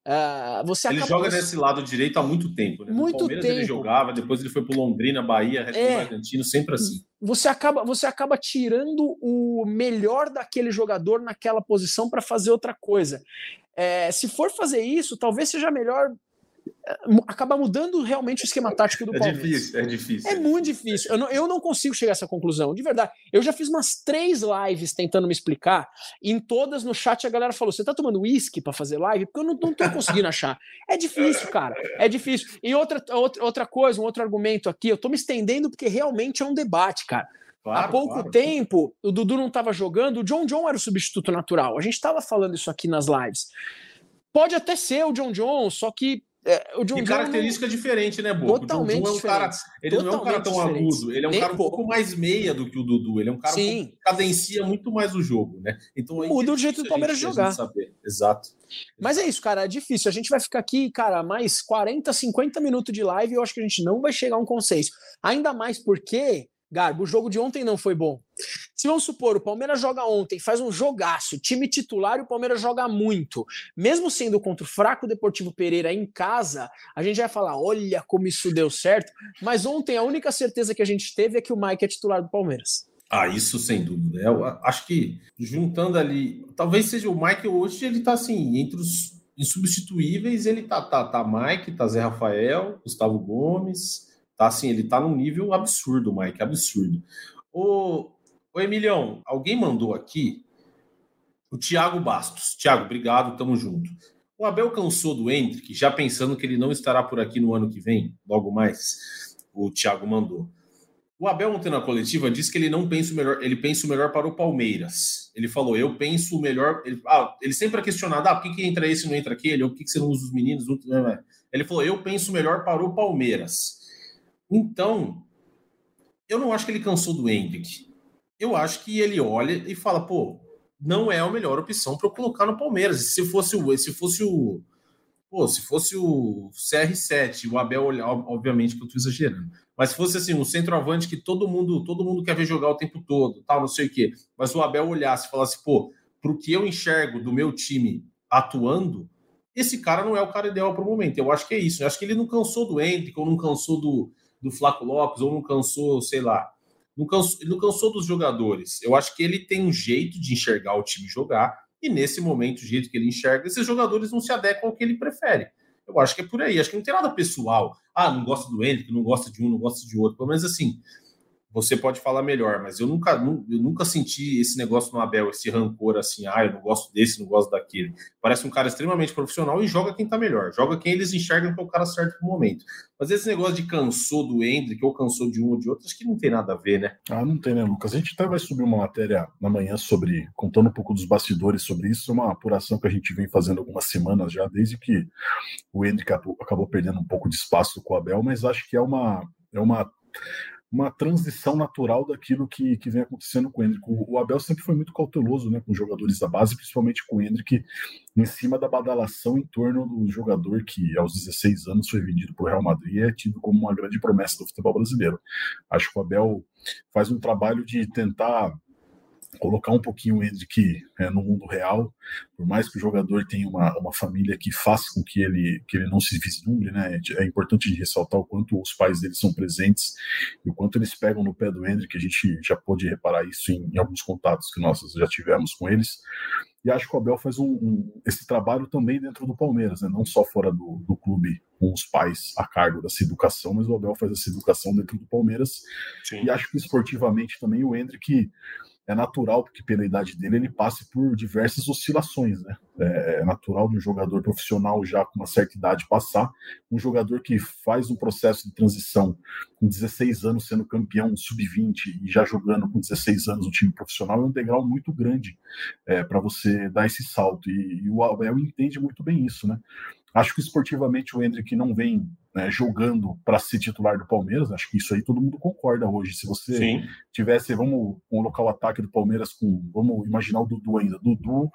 Uh, você ele joga nesse lado direito há muito tempo. Né? Muito Palmeiras tempo. ele jogava, depois ele foi para Londrina, Bahia, Red é, Bragantino, sempre assim. Você acaba, você acaba tirando o melhor daquele jogador naquela posição para fazer outra coisa. É, se for fazer isso, talvez seja melhor acaba mudando realmente o esquema tático do é Palmeiras. Difícil, é difícil, é, é muito difícil. Eu não, eu não consigo chegar a essa conclusão, de verdade. Eu já fiz umas três lives tentando me explicar, e em todas no chat a galera falou: você tá tomando uísque para fazer live? Porque eu não, não tô conseguindo achar. É difícil, cara. É difícil. E outra, outra, outra coisa, um outro argumento aqui, eu tô me estendendo porque realmente é um debate, cara. Claro, Há pouco claro. tempo, o Dudu não estava jogando, o John John era o substituto natural. A gente estava falando isso aqui nas lives. Pode até ser o John John, só que é, o John e característica não... diferente, né, Boca? Totalmente o John é um cara, ele Totalmente não é um cara tão diferente. agudo, ele é um Nem cara um pouco mais meia do que o Dudu, ele é um cara Sim. que cadencia muito mais o jogo, né? Então muda o jeito do Palmeiras jogar. Exato. Mas é isso, cara, é difícil. A gente vai ficar aqui, cara, mais 40, 50 minutos de live e eu acho que a gente não vai chegar a um consenso. Ainda mais porque Garbo, o jogo de ontem não foi bom. Se vamos supor, o Palmeiras joga ontem, faz um jogaço, time titular e o Palmeiras joga muito. Mesmo sendo contra o fraco Deportivo Pereira em casa, a gente vai falar: olha como isso deu certo. Mas ontem a única certeza que a gente teve é que o Mike é titular do Palmeiras. Ah, isso sem dúvida. Eu acho que juntando ali, talvez seja o Mike hoje, ele tá assim, entre os insubstituíveis, ele tá, tá, tá Mike, tá Zé Rafael, Gustavo Gomes. Tá assim, ele tá num nível absurdo, Mike, absurdo. O, o Emilião, alguém mandou aqui o Thiago Bastos. Thiago, obrigado, tamo junto. O Abel cansou do Hendrick, já pensando que ele não estará por aqui no ano que vem, logo mais. O Thiago mandou. O Abel ontem na coletiva disse que ele não pensa o melhor, ele pensa o melhor para o Palmeiras. Ele falou, eu penso o melhor. Ele, ah, ele sempre é questionado, ah, por que, que entra esse não entra aquele? Ou por que, que você não usa os meninos? Ele falou, eu penso o melhor para o Palmeiras. Então, eu não acho que ele cansou do Hendrick. Eu acho que ele olha e fala, pô, não é a melhor opção para eu colocar no Palmeiras. Se fosse o, se fosse o, pô, se fosse o CR7, o Abel, obviamente que eu estou exagerando. Mas se fosse assim, um centroavante que todo mundo, todo mundo quer ver jogar o tempo todo, tal, não sei o quê. Mas o Abel olhasse e falasse, pô, pro que eu enxergo do meu time atuando, esse cara não é o cara ideal para o momento. Eu acho que é isso. Eu acho que ele não cansou do Hendrick ou não cansou do, do Flaco Lopes, ou não cansou, sei lá, não cansou, não cansou dos jogadores. Eu acho que ele tem um jeito de enxergar o time jogar, e nesse momento, o jeito que ele enxerga, esses jogadores não se adequam ao que ele prefere. Eu acho que é por aí. Acho que não tem nada pessoal. Ah, não gosta do Henrique, não gosta de um, não gosta de outro. Pelo menos assim, você pode falar melhor, mas eu nunca, eu nunca senti esse negócio no Abel, esse rancor assim, ah, eu não gosto desse, não gosto daquele. Parece um cara extremamente profissional e joga quem tá melhor, joga quem eles enxergam que é o cara certo no momento. Mas esse negócio de cansou do Hendrick ou cansou de um ou de outro, acho que não tem nada a ver, né? Ah, não tem, né, Lucas? A gente até vai subir uma matéria na manhã sobre, contando um pouco dos bastidores sobre isso, uma apuração que a gente vem fazendo algumas semanas já, desde que o Hendrick acabou perdendo um pouco de espaço com o Abel, mas acho que é uma, é uma uma transição natural daquilo que, que vem acontecendo com o Hendrick. O, o Abel sempre foi muito cauteloso né, com os jogadores da base, principalmente com o Hendrick, em cima da badalação em torno do jogador que, aos 16 anos, foi vendido para o Real Madrid e é tido como uma grande promessa do futebol brasileiro. Acho que o Abel faz um trabalho de tentar colocar um pouquinho o Hendrick é, no mundo real, por mais que o jogador tenha uma, uma família que faça com que ele, que ele não se vislumbre, né? É importante ressaltar o quanto os pais dele são presentes e o quanto eles pegam no pé do Hendrick, a gente já pôde reparar isso em, em alguns contatos que nós já tivemos com eles. E acho que o Abel faz um, um, esse trabalho também dentro do Palmeiras, né? não só fora do, do clube, com os pais a cargo dessa educação, mas o Abel faz essa educação dentro do Palmeiras. Sim. E acho que esportivamente também o Hendrick é natural que pela idade dele ele passe por diversas oscilações, né? É, é natural de um jogador profissional já com uma certa idade passar, um jogador que faz um processo de transição com 16 anos sendo campeão sub-20 e já jogando com 16 anos no time profissional é um degrau muito grande é, para você dar esse salto e, e o Abel entende muito bem isso, né? Acho que esportivamente o Hendrick não vem né, jogando para ser titular do Palmeiras. Acho que isso aí todo mundo concorda hoje. Se você Sim. tivesse, vamos colocar o ataque do Palmeiras com, vamos imaginar o Dudu ainda, Dudu,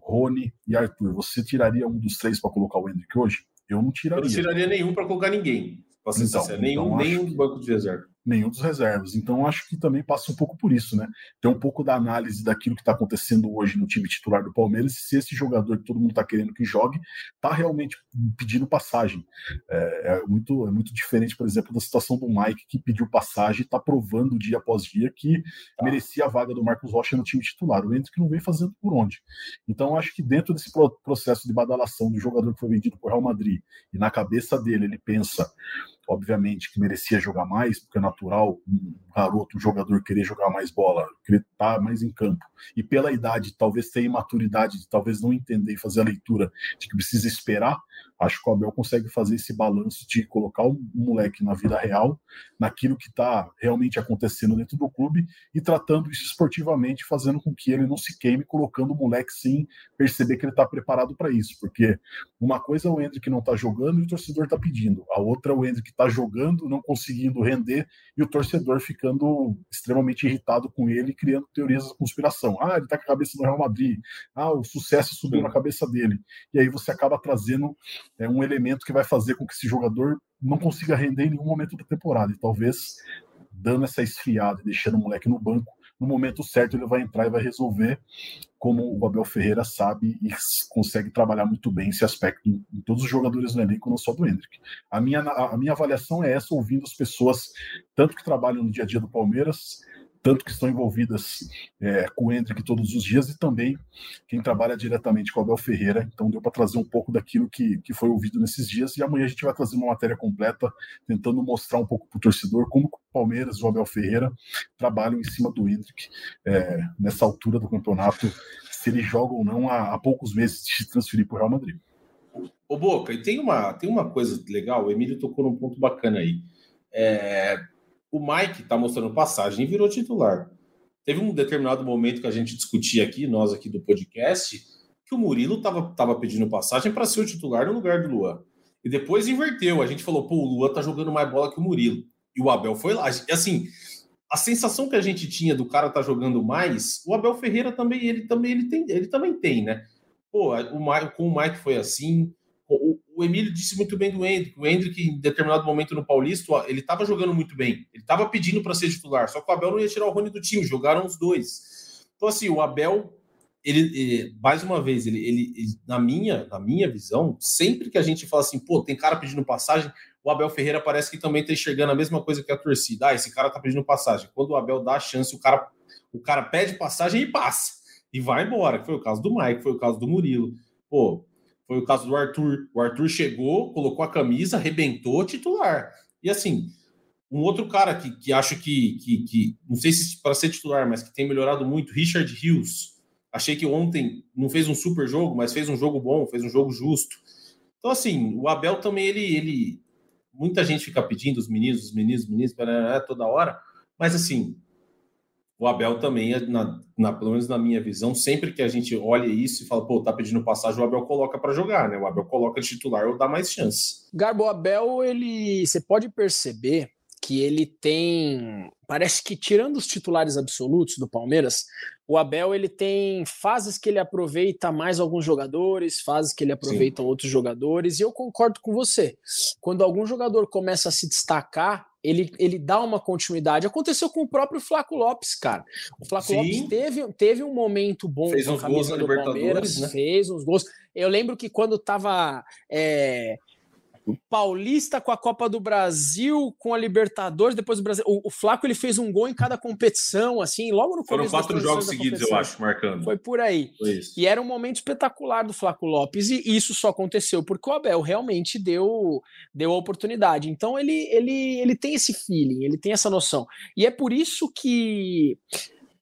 Rony e Arthur. Você tiraria um dos três para colocar o Hendrick hoje? Eu não tiraria. Eu não tiraria nenhum para colocar ninguém. Então, sincero, nenhum, então nenhum que... banco de reserva nenhum dos reservas. Então, acho que também passa um pouco por isso, né? Tem um pouco da análise daquilo que está acontecendo hoje no time titular do Palmeiras, se esse jogador que todo mundo está querendo que jogue, está realmente pedindo passagem. É, é, muito, é muito diferente, por exemplo, da situação do Mike, que pediu passagem e está provando dia após dia que tá. merecia a vaga do Marcos Rocha no time titular. O Hendrick não vem fazendo por onde. Então, acho que dentro desse processo de badalação do jogador que foi vendido por Real Madrid, e na cabeça dele ele pensa obviamente que merecia jogar mais, porque é natural um garoto, um jogador querer jogar mais bola, querer estar mais em campo. E pela idade, talvez ter imaturidade, de talvez não entender e fazer a leitura de que precisa esperar, acho que o Abel consegue fazer esse balanço de colocar o moleque na vida real, naquilo que está realmente acontecendo dentro do clube e tratando isso esportivamente, fazendo com que ele não se queime, colocando o moleque sem perceber que ele está preparado para isso. Porque uma coisa é o Hendrick não está jogando e o torcedor está pedindo, a outra é o Hendrick está jogando, não conseguindo render e o torcedor ficando extremamente irritado com ele, criando teorias da conspiração. Ah, ele está com a cabeça no Real Madrid, ah, o sucesso subiu na cabeça dele. E aí você acaba trazendo é um elemento que vai fazer com que esse jogador não consiga render em nenhum momento da temporada. E talvez dando essa esfriada e deixando o moleque no banco, no momento certo ele vai entrar e vai resolver, como o Abel Ferreira sabe e consegue trabalhar muito bem esse aspecto em, todos os jogadores do elenco, não só do Hendrick. A minha, a minha avaliação é essa, ouvindo as pessoas, tanto que trabalham no dia a dia do Palmeiras, tanto que estão envolvidas é, com o Hendrick todos os dias e também quem trabalha diretamente com o Abel Ferreira. Então deu para trazer um pouco daquilo que, que foi ouvido nesses dias e amanhã a gente vai trazer uma matéria completa tentando mostrar um pouco para o torcedor como o Palmeiras e o Abel Ferreira trabalham em cima do Hendrick é, nessa altura do campeonato, se ele joga ou não há, há poucos meses de se transferir para o Real Madrid. Ô Boca, e tem uma, tem uma coisa legal, o Emílio tocou num ponto bacana aí. É, o Mike está mostrando passagem e virou titular. Teve um determinado momento que a gente discutia aqui, nós aqui do podcast, que o Murilo estava tava pedindo passagem para ser o titular no lugar do Luan. E depois inverteu. A gente falou, pô, o Luan tá jogando mais bola que o Murilo. E o Abel foi lá. E assim, a sensação que a gente tinha do cara tá jogando mais, o Abel Ferreira também, ele também, ele tem, ele também tem, né? Pô, o, com o Mike foi assim, o, o Emílio disse muito bem do Hendrick. O Hendrick, em determinado momento no Paulista, ele estava jogando muito bem. Ele estava pedindo para ser titular. Só que o Abel não ia tirar o Rony do time. Jogaram os dois. Então, assim, o Abel, ele, ele mais uma vez, ele, ele, ele, na, minha, na minha visão, sempre que a gente fala assim, pô, tem cara pedindo passagem, o Abel Ferreira parece que também está enxergando a mesma coisa que a torcida. Ah, esse cara está pedindo passagem. Quando o Abel dá a chance, o cara, o cara pede passagem e passa. E vai embora. Foi o caso do Mike, foi o caso do Murilo. Pô, foi o caso do Arthur. O Arthur chegou, colocou a camisa, arrebentou titular. E assim, Um outro cara que, que acho que, que, que, não sei se para ser titular, mas que tem melhorado muito, Richard Hughes. Achei que ontem não fez um super jogo, mas fez um jogo bom, fez um jogo justo. Então, assim, o Abel também, ele. ele muita gente fica pedindo, os meninos, os meninos, os meninos, toda hora, mas assim, o Abel também, na, na, pelo menos na minha visão, sempre que a gente olha isso e fala, pô, tá pedindo passagem, o Abel coloca para jogar, né? O Abel coloca de titular ou dá mais chance. Garbo, o Abel, ele. Você pode perceber que ele tem. Parece que, tirando os titulares absolutos do Palmeiras, o Abel ele tem fases que ele aproveita mais alguns jogadores, fases que ele aproveita Sim. outros jogadores, e eu concordo com você. Quando algum jogador começa a se destacar, ele, ele dá uma continuidade. Aconteceu com o próprio Flaco Lopes, cara. O Flaco Sim. Lopes teve, teve um momento bom fez com a camisa do Palmeiras, né? fez uns gols. Eu lembro que quando tava é, Paulista com a Copa do Brasil, com a Libertadores, depois do Brasil. O, o Flaco ele fez um gol em cada competição, assim, logo no começo. Foram quatro jogos seguidos, eu acho, marcando. Foi por aí. Foi e era um momento espetacular do Flaco Lopes, e isso só aconteceu porque o Abel realmente deu, deu a oportunidade. Então ele, ele, ele tem esse feeling, ele tem essa noção. E é por isso que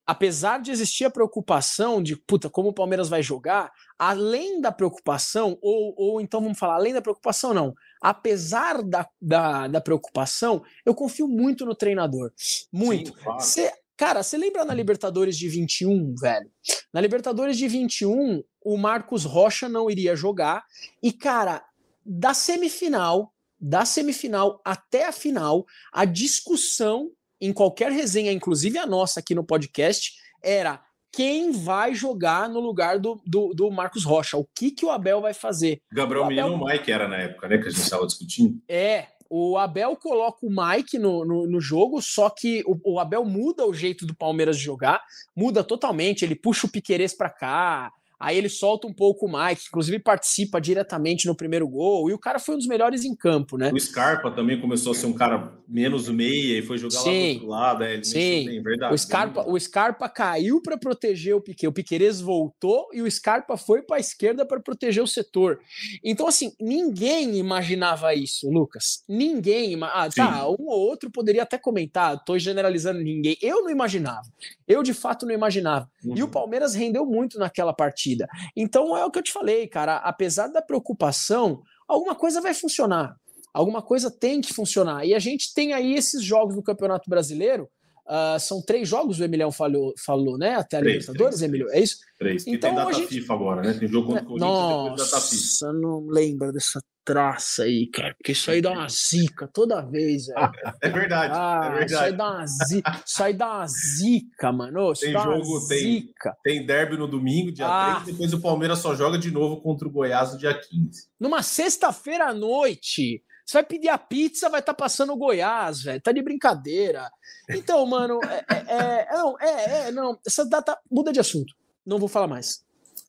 apesar de existir a preocupação de, puta, como o Palmeiras vai jogar, além da preocupação, ou, ou então vamos falar, além da preocupação, não, apesar da, da, da preocupação, eu confio muito no treinador. Muito. Sim, claro. Cê, cara, você lembra na Libertadores de 21, velho? Na Libertadores de 21, o Marcos Rocha não iria jogar, e, cara, da semifinal, da semifinal até a final, a discussão em qualquer resenha, inclusive a nossa aqui no podcast, era quem vai jogar no lugar do, do, do, Marcos Rocha, o que, que o Abel vai fazer. Gabriel o Menino o Mike era na época, né, que a gente estava discutindo. É, o Abel coloca o Mike no, no, no jogo, só que o, o, Abel muda o jeito do Palmeiras de jogar, muda totalmente, ele puxa o Piquerez para cá, Aí ele solta um pouco o Mike, inclusive participa diretamente no primeiro gol, e o cara foi um dos melhores em campo, né? O Scarpa também começou a ser um cara menos meia e foi jogar sim, lá do outro lado, é, sim. Bem, verdade. O Scarpa, o Scarpa caiu para proteger o Piquet, o Piqueires voltou e o Scarpa foi para a esquerda para proteger o setor. Então, assim, ninguém imaginava isso, Lucas. Ninguém. Ah, tá, um ou outro poderia até comentar, tô generalizando ninguém. Eu não imaginava. Eu, de fato, não imaginava. Uhum. E o uhum. Palmeiras rendeu muito naquela partida partida. Então é o que eu te falei, cara. Apesar da preocupação, alguma coisa vai funcionar. Alguma coisa tem que funcionar. E a gente tem aí esses jogos no Campeonato Brasileiro. Uh, são três jogos, o Emiliano falou, falou né? Até a Libertadores, Emílio? É isso? Três. Então, tem data gente... FIFA agora, né? Tem jogo contra o Corinthians Nossa, depois data FIFA. não lembro dessa traça aí, cara. Porque isso aí dá uma <laughs> zica toda vez, velho. É verdade, ah, é verdade. Isso aí dá uma zica, isso aí dá uma zica, mano. Isso tem jogo, tem, zica. tem derby no domingo, dia ah. 3, depois o Palmeiras só joga de novo contra o Goiás no dia 15. Numa sexta-feira à noite. Você vai pedir a pizza, vai estar tá passando o Goiás, velho. Tá de brincadeira. Então, mano, é, é, é, não, é, é, não. Essa data muda de assunto. Não vou falar mais.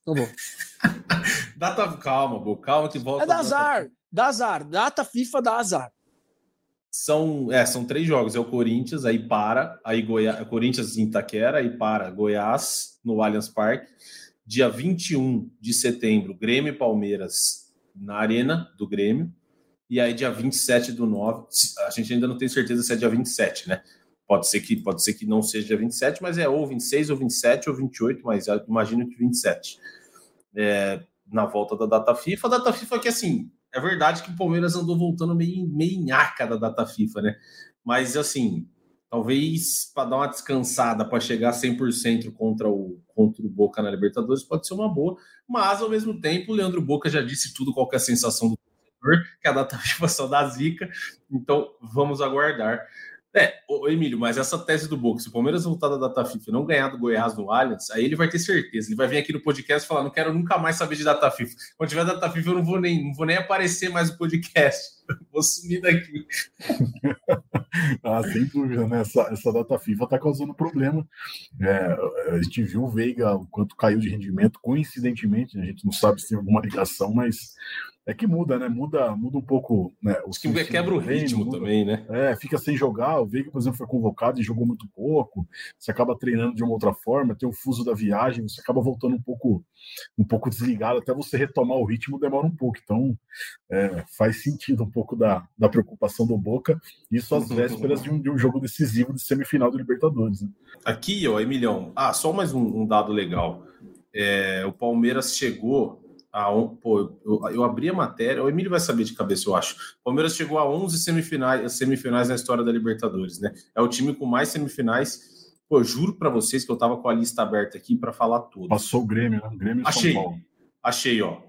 Não vou. <laughs> data, calma, Bo, calma que volta. É da azar, dá azar. Data FIFA dá azar. São, é, são três jogos. É o Corinthians, aí para, aí Goiás, Corinthians em Itaquera, aí para Goiás, no Allianz Parque. Dia 21 de setembro, Grêmio e Palmeiras na Arena do Grêmio. E aí, dia 27 do 9, a gente ainda não tem certeza se é dia 27, né? Pode ser que, pode ser que não seja dia 27, mas é ou 26, ou 27, ou 28, mas imagino que 27. É, na volta da data FIFA. A data FIFA que, assim, é verdade que o Palmeiras andou voltando meio, meio nhaca da data FIFA, né? Mas, assim, talvez para dar uma descansada, para chegar 100% contra o, contra o Boca na Libertadores, pode ser uma boa. Mas, ao mesmo tempo, o Leandro Boca já disse tudo qual é a sensação do que a data <laughs> FIFA só da zica. Então, vamos aguardar. É, ô, Emílio, mas essa tese do Boca, se o Palmeiras voltar da data FIFA não ganhar do Goiás no Allianz, aí ele vai ter certeza. Ele vai vir aqui no podcast e falar: não quero nunca mais saber de data FIFA. Quando tiver data FIFA, eu não vou nem, não vou nem aparecer mais no podcast. <laughs> vou sumir daqui. <laughs> ah, sem dúvida, né? Essa, essa data FIFA está causando problema. É, a gente viu o Veiga, o quanto caiu de rendimento, coincidentemente, a gente não sabe se tem alguma ligação, mas é que muda, né? Muda, muda um pouco. Né? O que quebra o ritmo muda, também, né? É, fica sem jogar. O Veiga, por exemplo, foi convocado e jogou muito pouco. Você acaba treinando de uma outra forma, tem o fuso da viagem, você acaba voltando um pouco, um pouco desligado. Até você retomar o ritmo demora um pouco. Então, é, faz sentido um pouco da, da preocupação do Boca, isso às vésperas de um, de um jogo decisivo de semifinal do Libertadores. Né? Aqui, ó, Emilhão, ah, só mais um, um dado legal. É, o Palmeiras chegou a um, pô, eu, eu, abri a matéria, o Emílio vai saber de cabeça, eu acho. O Palmeiras chegou a 11 semifinais, semifinais na história da Libertadores, né? É o time com mais semifinais. Pô, eu juro para vocês que eu tava com a lista aberta aqui para falar tudo. Passou o Grêmio, né? Grêmio Achei. Achei, ó.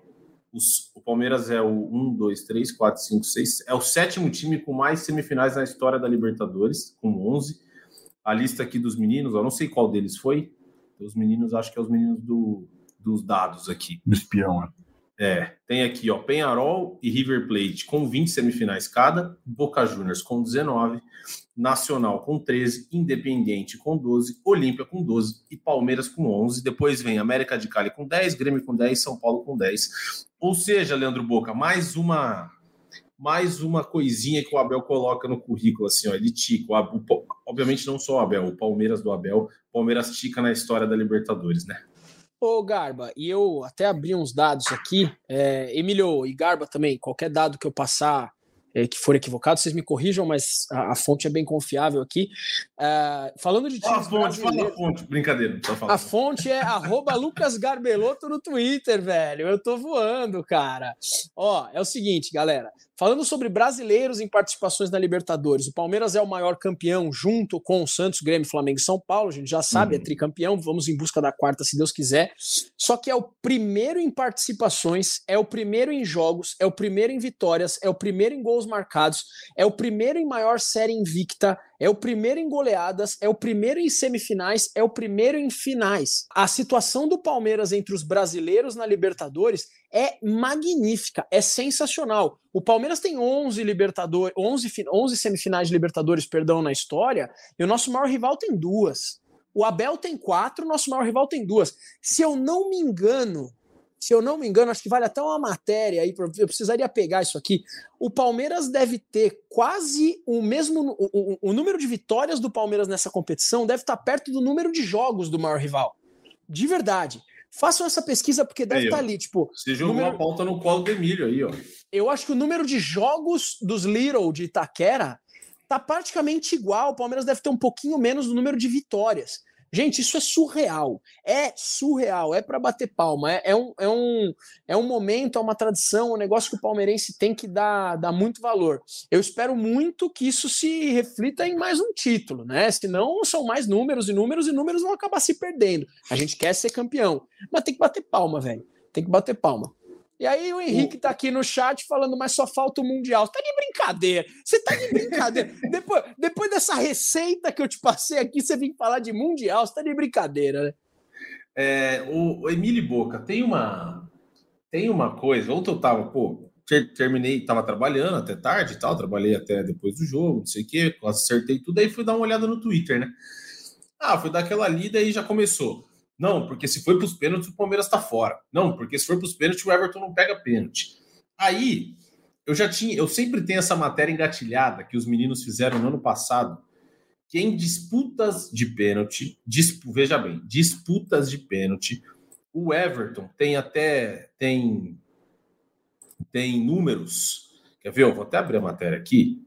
Os, o Palmeiras é o 1, 2, 3, 4, 5, 6. É o sétimo time com mais semifinais na história da Libertadores, com 11. A lista aqui dos meninos, eu não sei qual deles foi. Os meninos, acho que é os meninos do, dos dados aqui. Do espião, né? É, tem aqui, ó, Penharol e River Plate com 20 semifinais cada, Boca Juniors com 19, Nacional com 13, Independente com 12, Olímpia com 12 e Palmeiras com 11. Depois vem América de Cali com 10, Grêmio com 10, São Paulo com 10. Ou seja, Leandro Boca, mais uma mais uma coisinha que o Abel coloca no currículo, assim, ó, ele tica. O, obviamente não só o Abel, o Palmeiras do Abel, Palmeiras tica na história da Libertadores, né? Ô, Garba, e eu até abri uns dados aqui. É, Emílio e Garba também, qualquer dado que eu passar é, que for equivocado, vocês me corrijam, mas a, a fonte é bem confiável aqui. Uh, falando de times fala a fonte, fala a fonte, brincadeira. A fonte é arroba Lucas Garbeloto no Twitter, velho. Eu tô voando, cara. Ó, é o seguinte, galera. Falando sobre brasileiros em participações na Libertadores, o Palmeiras é o maior campeão junto com o Santos, Grêmio, Flamengo e São Paulo. A gente já sabe, é uhum. é tricampeão. Vamos em busca da quarta, se Deus quiser. Só que é o primeiro em participações, é o primeiro em jogos, é o primeiro em vitórias, é o primeiro em gols marcados, é o primeiro em maior série invicta, é o primeiro em goleadas, é o primeiro em semifinais, é o primeiro em finais. A situação do Palmeiras entre os brasileiros na Libertadores é magnífica, é sensacional. O Palmeiras tem 11 Libertadores, 11, 11 semifinais de Libertadores, perdão, na história, e o nosso maior rival tem duas. O Abel tem quatro, o nosso maior rival tem duas. Se eu não me engano, se eu não me engano, acho que vale até uma matéria aí, eu precisaria pegar isso aqui. O Palmeiras deve ter quase o mesmo. O, o, o número de vitórias do Palmeiras nessa competição deve estar perto do número de jogos do maior rival. De verdade. Façam essa pesquisa, porque deve estar ali, tipo. Você jogou número... uma pauta no colo do Emílio aí, ó. Eu acho que o número de jogos dos Little de Itaquera tá praticamente igual. O Palmeiras deve ter um pouquinho menos do número de vitórias. Gente, isso é surreal. É surreal. É para bater palma. É, é, um, é, um, é um momento, é uma tradição, um negócio que o palmeirense tem que dar, dar muito valor. Eu espero muito que isso se reflita em mais um título, né? Senão são mais números e números e números vão acabar se perdendo. A gente quer ser campeão, mas tem que bater palma, velho. Tem que bater palma. E aí o Henrique tá aqui no chat falando, mas só falta o Mundial. Você tá de brincadeira. Você tá de brincadeira. <laughs> depois, depois dessa receita que eu te passei aqui, você vem falar de Mundial. Você tá de brincadeira, né? É, o, o Emílio Boca, tem uma, tem uma coisa. Ontem eu tava, pô, terminei, tava trabalhando até tarde e tal, trabalhei até depois do jogo, não sei o quê, acertei tudo, aí fui dar uma olhada no Twitter, né? Ah, fui dar aquela lida e já começou. Não, porque se foi para os pênaltis, o Palmeiras está fora. Não, porque se for para os pênaltis, o Everton não pega pênalti. Aí, eu já tinha, eu sempre tenho essa matéria engatilhada que os meninos fizeram no ano passado, que em disputas de pênalti, disp, veja bem, disputas de pênalti, o Everton tem até tem tem números. Quer ver? Eu vou até abrir a matéria aqui.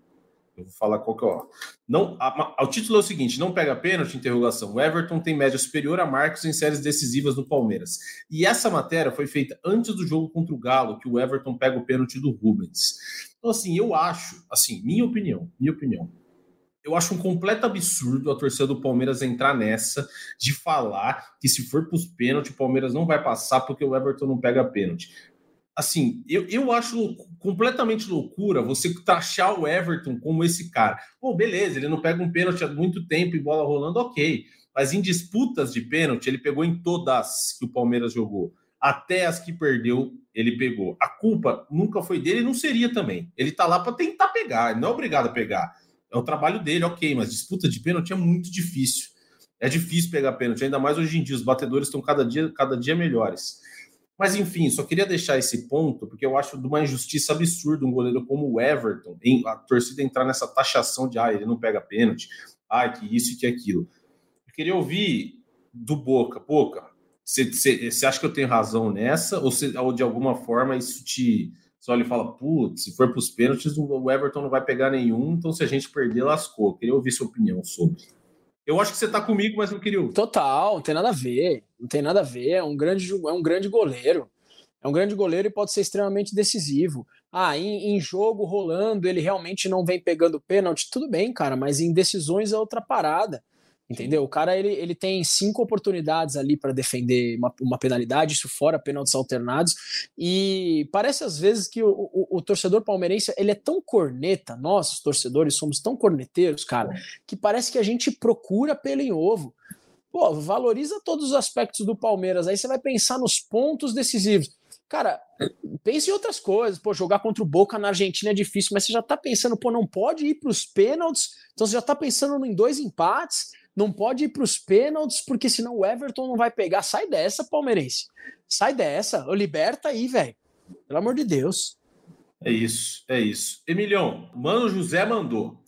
Eu vou falar qual que é o. Não, a, a, o título é o seguinte: não pega pênalti? Interrogação. O Everton tem média superior a Marcos em séries decisivas no Palmeiras. E essa matéria foi feita antes do jogo contra o Galo, que o Everton pega o pênalti do Rubens. Então, assim, eu acho, assim, minha opinião, minha opinião. Eu acho um completo absurdo a torcida do Palmeiras entrar nessa de falar que se for para os pênaltis, o Palmeiras não vai passar porque o Everton não pega pênalti assim, eu, eu acho completamente loucura você taxar o Everton como esse cara. Pô, beleza, ele não pega um pênalti há muito tempo e bola rolando, ok. Mas em disputas de pênalti, ele pegou em todas que o Palmeiras jogou. Até as que perdeu, ele pegou. A culpa nunca foi dele e não seria também. Ele tá lá para tentar pegar, não é obrigado a pegar. É o trabalho dele, ok, mas disputa de pênalti é muito difícil. É difícil pegar pênalti, ainda mais hoje em dia. Os batedores estão cada dia, cada dia melhores. Mas enfim, só queria deixar esse ponto, porque eu acho de uma injustiça absurda um goleiro como o Everton, em, a torcida entrar nessa taxação de ah, ele não pega pênalti, ah, que isso e que aquilo. Eu queria ouvir do Boca, Boca, você acha que eu tenho razão nessa, ou, cê, ou de alguma forma isso te, você olha e fala, putz, se for para os pênaltis, o Everton não vai pegar nenhum, então se a gente perder, lascou. Queria ouvir sua opinião sobre. Eu acho que você está comigo, mas não queria. Total, não tem nada a ver. Não tem nada a ver. É um grande, é um grande goleiro. É um grande goleiro e pode ser extremamente decisivo. Ah, em, em, jogo rolando, ele realmente não vem pegando pênalti. Tudo bem, cara, mas em decisões é outra parada. Entendeu? O cara ele, ele tem cinco oportunidades ali para defender uma, uma, penalidade, isso fora pênaltis alternados. E parece às vezes que o, o, o, torcedor palmeirense ele é tão corneta, nós, torcedores, somos tão corneteiros, cara, que parece que a gente procura pelo em ovo. Pô, valoriza todos os aspectos do Palmeiras. Aí você vai pensar nos pontos decisivos. Cara, pense em outras coisas. Pô, jogar contra o Boca na Argentina é difícil, mas você já tá pensando, pô, não pode ir para os pênaltis. Então você já tá pensando em dois empates não pode ir para os pênaltis, porque senão o Everton não vai pegar. Sai dessa, palmeirense. Sai dessa. Liberta aí, velho. Pelo amor de Deus. É isso, é isso. Emilhão, Mano José mandou.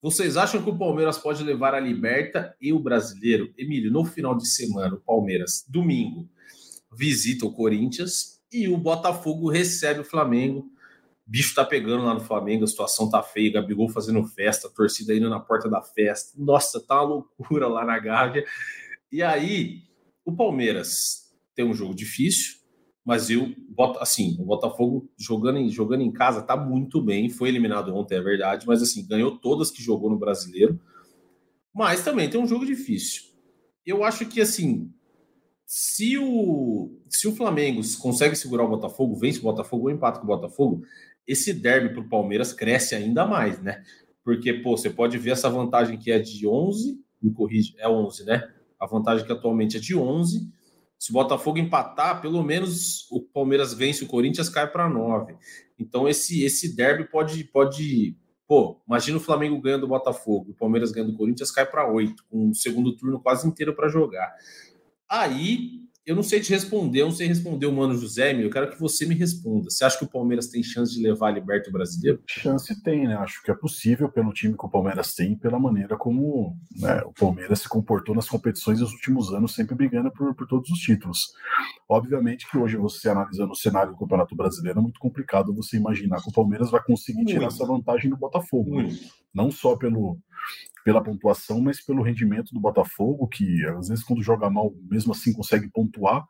Vocês acham que o Palmeiras pode levar a Liberta e o Brasileiro? Emílio, no final de semana, o Palmeiras, domingo, visita o Corinthians e o Botafogo recebe o Flamengo bicho tá pegando lá no Flamengo, a situação tá feia, Gabigol fazendo festa, torcida indo na porta da festa. Nossa, tá uma loucura lá na Gávea. E aí, o Palmeiras tem um jogo difícil, mas eu boto assim, o Botafogo jogando em, jogando em casa tá muito bem, foi eliminado ontem, é verdade, mas assim, ganhou todas que jogou no Brasileiro. Mas também tem um jogo difícil. Eu acho que assim, se o, se o Flamengo consegue segurar o Botafogo, vence o Botafogo ou empata com o Botafogo, esse derby para o Palmeiras cresce ainda mais, né? Porque, pô, você pode ver essa vantagem que é de 11, me corrige, é 11, né? A vantagem que atualmente é de 11. Se o Botafogo empatar, pelo menos o Palmeiras vence o Corinthians, cai para 9. Então, esse, esse derby pode, pode. Pô, imagina o Flamengo ganhando o Botafogo, o Palmeiras ganhando o Corinthians, cai para 8, com o segundo turno quase inteiro para jogar. Aí eu não sei te responder, eu não sei responder o Mano José, eu quero que você me responda. Você acha que o Palmeiras tem chance de levar a Liberta brasileiro? Chance tem, né? Acho que é possível pelo time que o Palmeiras tem, pela maneira como né, o Palmeiras se comportou nas competições nos últimos anos, sempre brigando por, por todos os títulos. Obviamente que hoje, você analisando o cenário do Campeonato Brasileiro, é muito complicado você imaginar que o Palmeiras vai conseguir tirar essa vantagem do Botafogo. Né? Não só pelo, pela pontuação, mas pelo rendimento do Botafogo, que às vezes quando joga mal, mesmo assim consegue pontuar,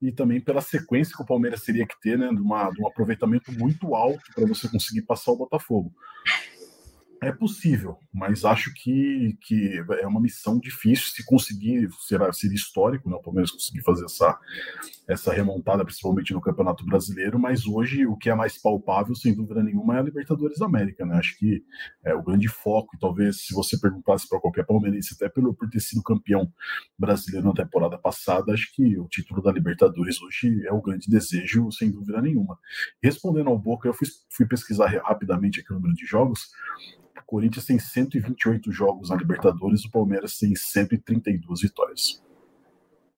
e também pela sequência que o Palmeiras teria que ter, né, de, uma, de um aproveitamento muito alto para você conseguir passar o Botafogo. É possível, mas acho que, que é uma missão difícil se conseguir, será, seria histórico, né, o Palmeiras conseguir fazer essa, essa remontada, principalmente no Campeonato Brasileiro, mas hoje o que é mais palpável, sem dúvida nenhuma, é a Libertadores América, né, acho que é o grande foco, e talvez se você perguntasse para qualquer palmeirense, até pelo, por ter sido campeão brasileiro na temporada passada, acho que o título da Libertadores hoje é o grande desejo, sem dúvida nenhuma. Respondendo ao Boca, eu fui, fui pesquisar rapidamente aqui o número de jogos, o Corinthians tem 128 jogos na Libertadores, o Palmeiras tem 132 vitórias.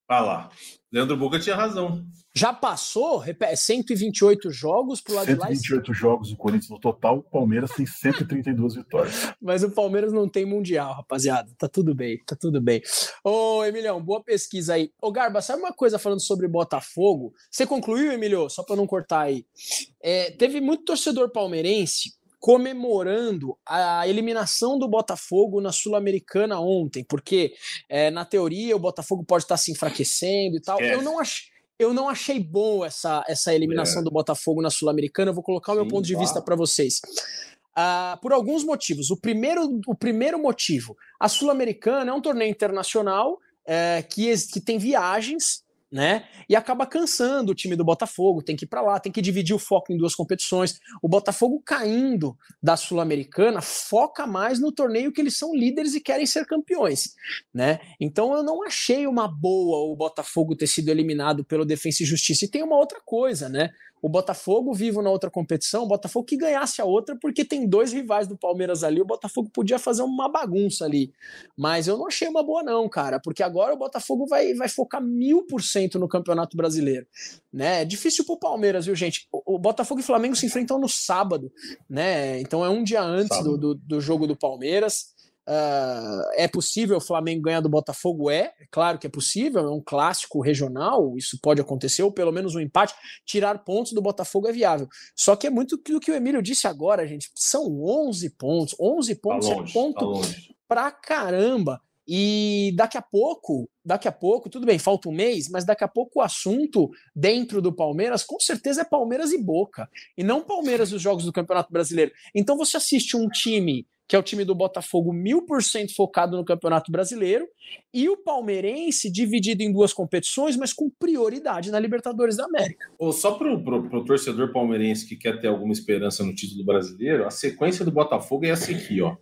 Ah lá. Leandro Boca tinha razão. Já passou 128 jogos pro lado 128 de lá? 128 jogos o Corinthians no total, o Palmeiras tem 132 vitórias. <laughs> Mas o Palmeiras não tem mundial, rapaziada. Tá tudo bem, tá tudo bem. Ô, Emilhão, boa pesquisa aí. Ô, Garba, sabe uma coisa falando sobre Botafogo? Você concluiu, Emilio? Só para não cortar aí. É, teve muito torcedor palmeirense comemorando a eliminação do Botafogo na Sul-Americana ontem, porque é, na teoria o Botafogo pode estar se enfraquecendo e tal. Eu não achei. Eu não achei bom essa, essa eliminação é. do Botafogo na Sul-Americana. Eu vou colocar Sim, o meu ponto de vista para vocês. Uh, por alguns motivos. O primeiro, o primeiro motivo: a Sul-Americana é um torneio internacional é, que, que tem viagens né? E acaba cansando o time do Botafogo, tem que ir para lá, tem que dividir o foco em duas competições. O Botafogo caindo da Sul-Americana foca mais no torneio que eles são líderes e querem ser campeões, né? Então eu não achei uma boa o Botafogo ter sido eliminado pelo Defensa e Justiça. E tem uma outra coisa, né? O Botafogo vivo na outra competição, o Botafogo que ganhasse a outra, porque tem dois rivais do Palmeiras ali, o Botafogo podia fazer uma bagunça ali. Mas eu não achei uma boa, não, cara, porque agora o Botafogo vai, vai focar mil por cento no Campeonato Brasileiro. Né? É difícil pro Palmeiras, viu, gente? O, o, Botafogo e Flamengo se enfrentam no sábado, né? Então é um dia antes do, do, do jogo do Palmeiras. Uh, é possível o Flamengo ganhar do Botafogo? É, é claro que é possível, é um clássico regional, isso pode acontecer, ou pelo menos um empate. Tirar pontos do Botafogo é viável. Só que é muito do que o Emílio disse agora, gente. São 11 pontos. 11 pontos tá longe, é ponto tá pra caramba. E daqui a pouco, daqui a pouco, tudo bem, falta um mês, mas daqui a pouco o assunto dentro do Palmeiras com certeza é Palmeiras e Boca, e não Palmeiras os jogos do Campeonato Brasileiro. Então você assiste um time que é o time do Botafogo mil por cento focado no Campeonato Brasileiro, e o palmeirense dividido em duas competições, mas com prioridade na Libertadores da América. Oh, só para o torcedor palmeirense que quer ter alguma esperança no título brasileiro, a sequência do Botafogo é essa aqui, ó.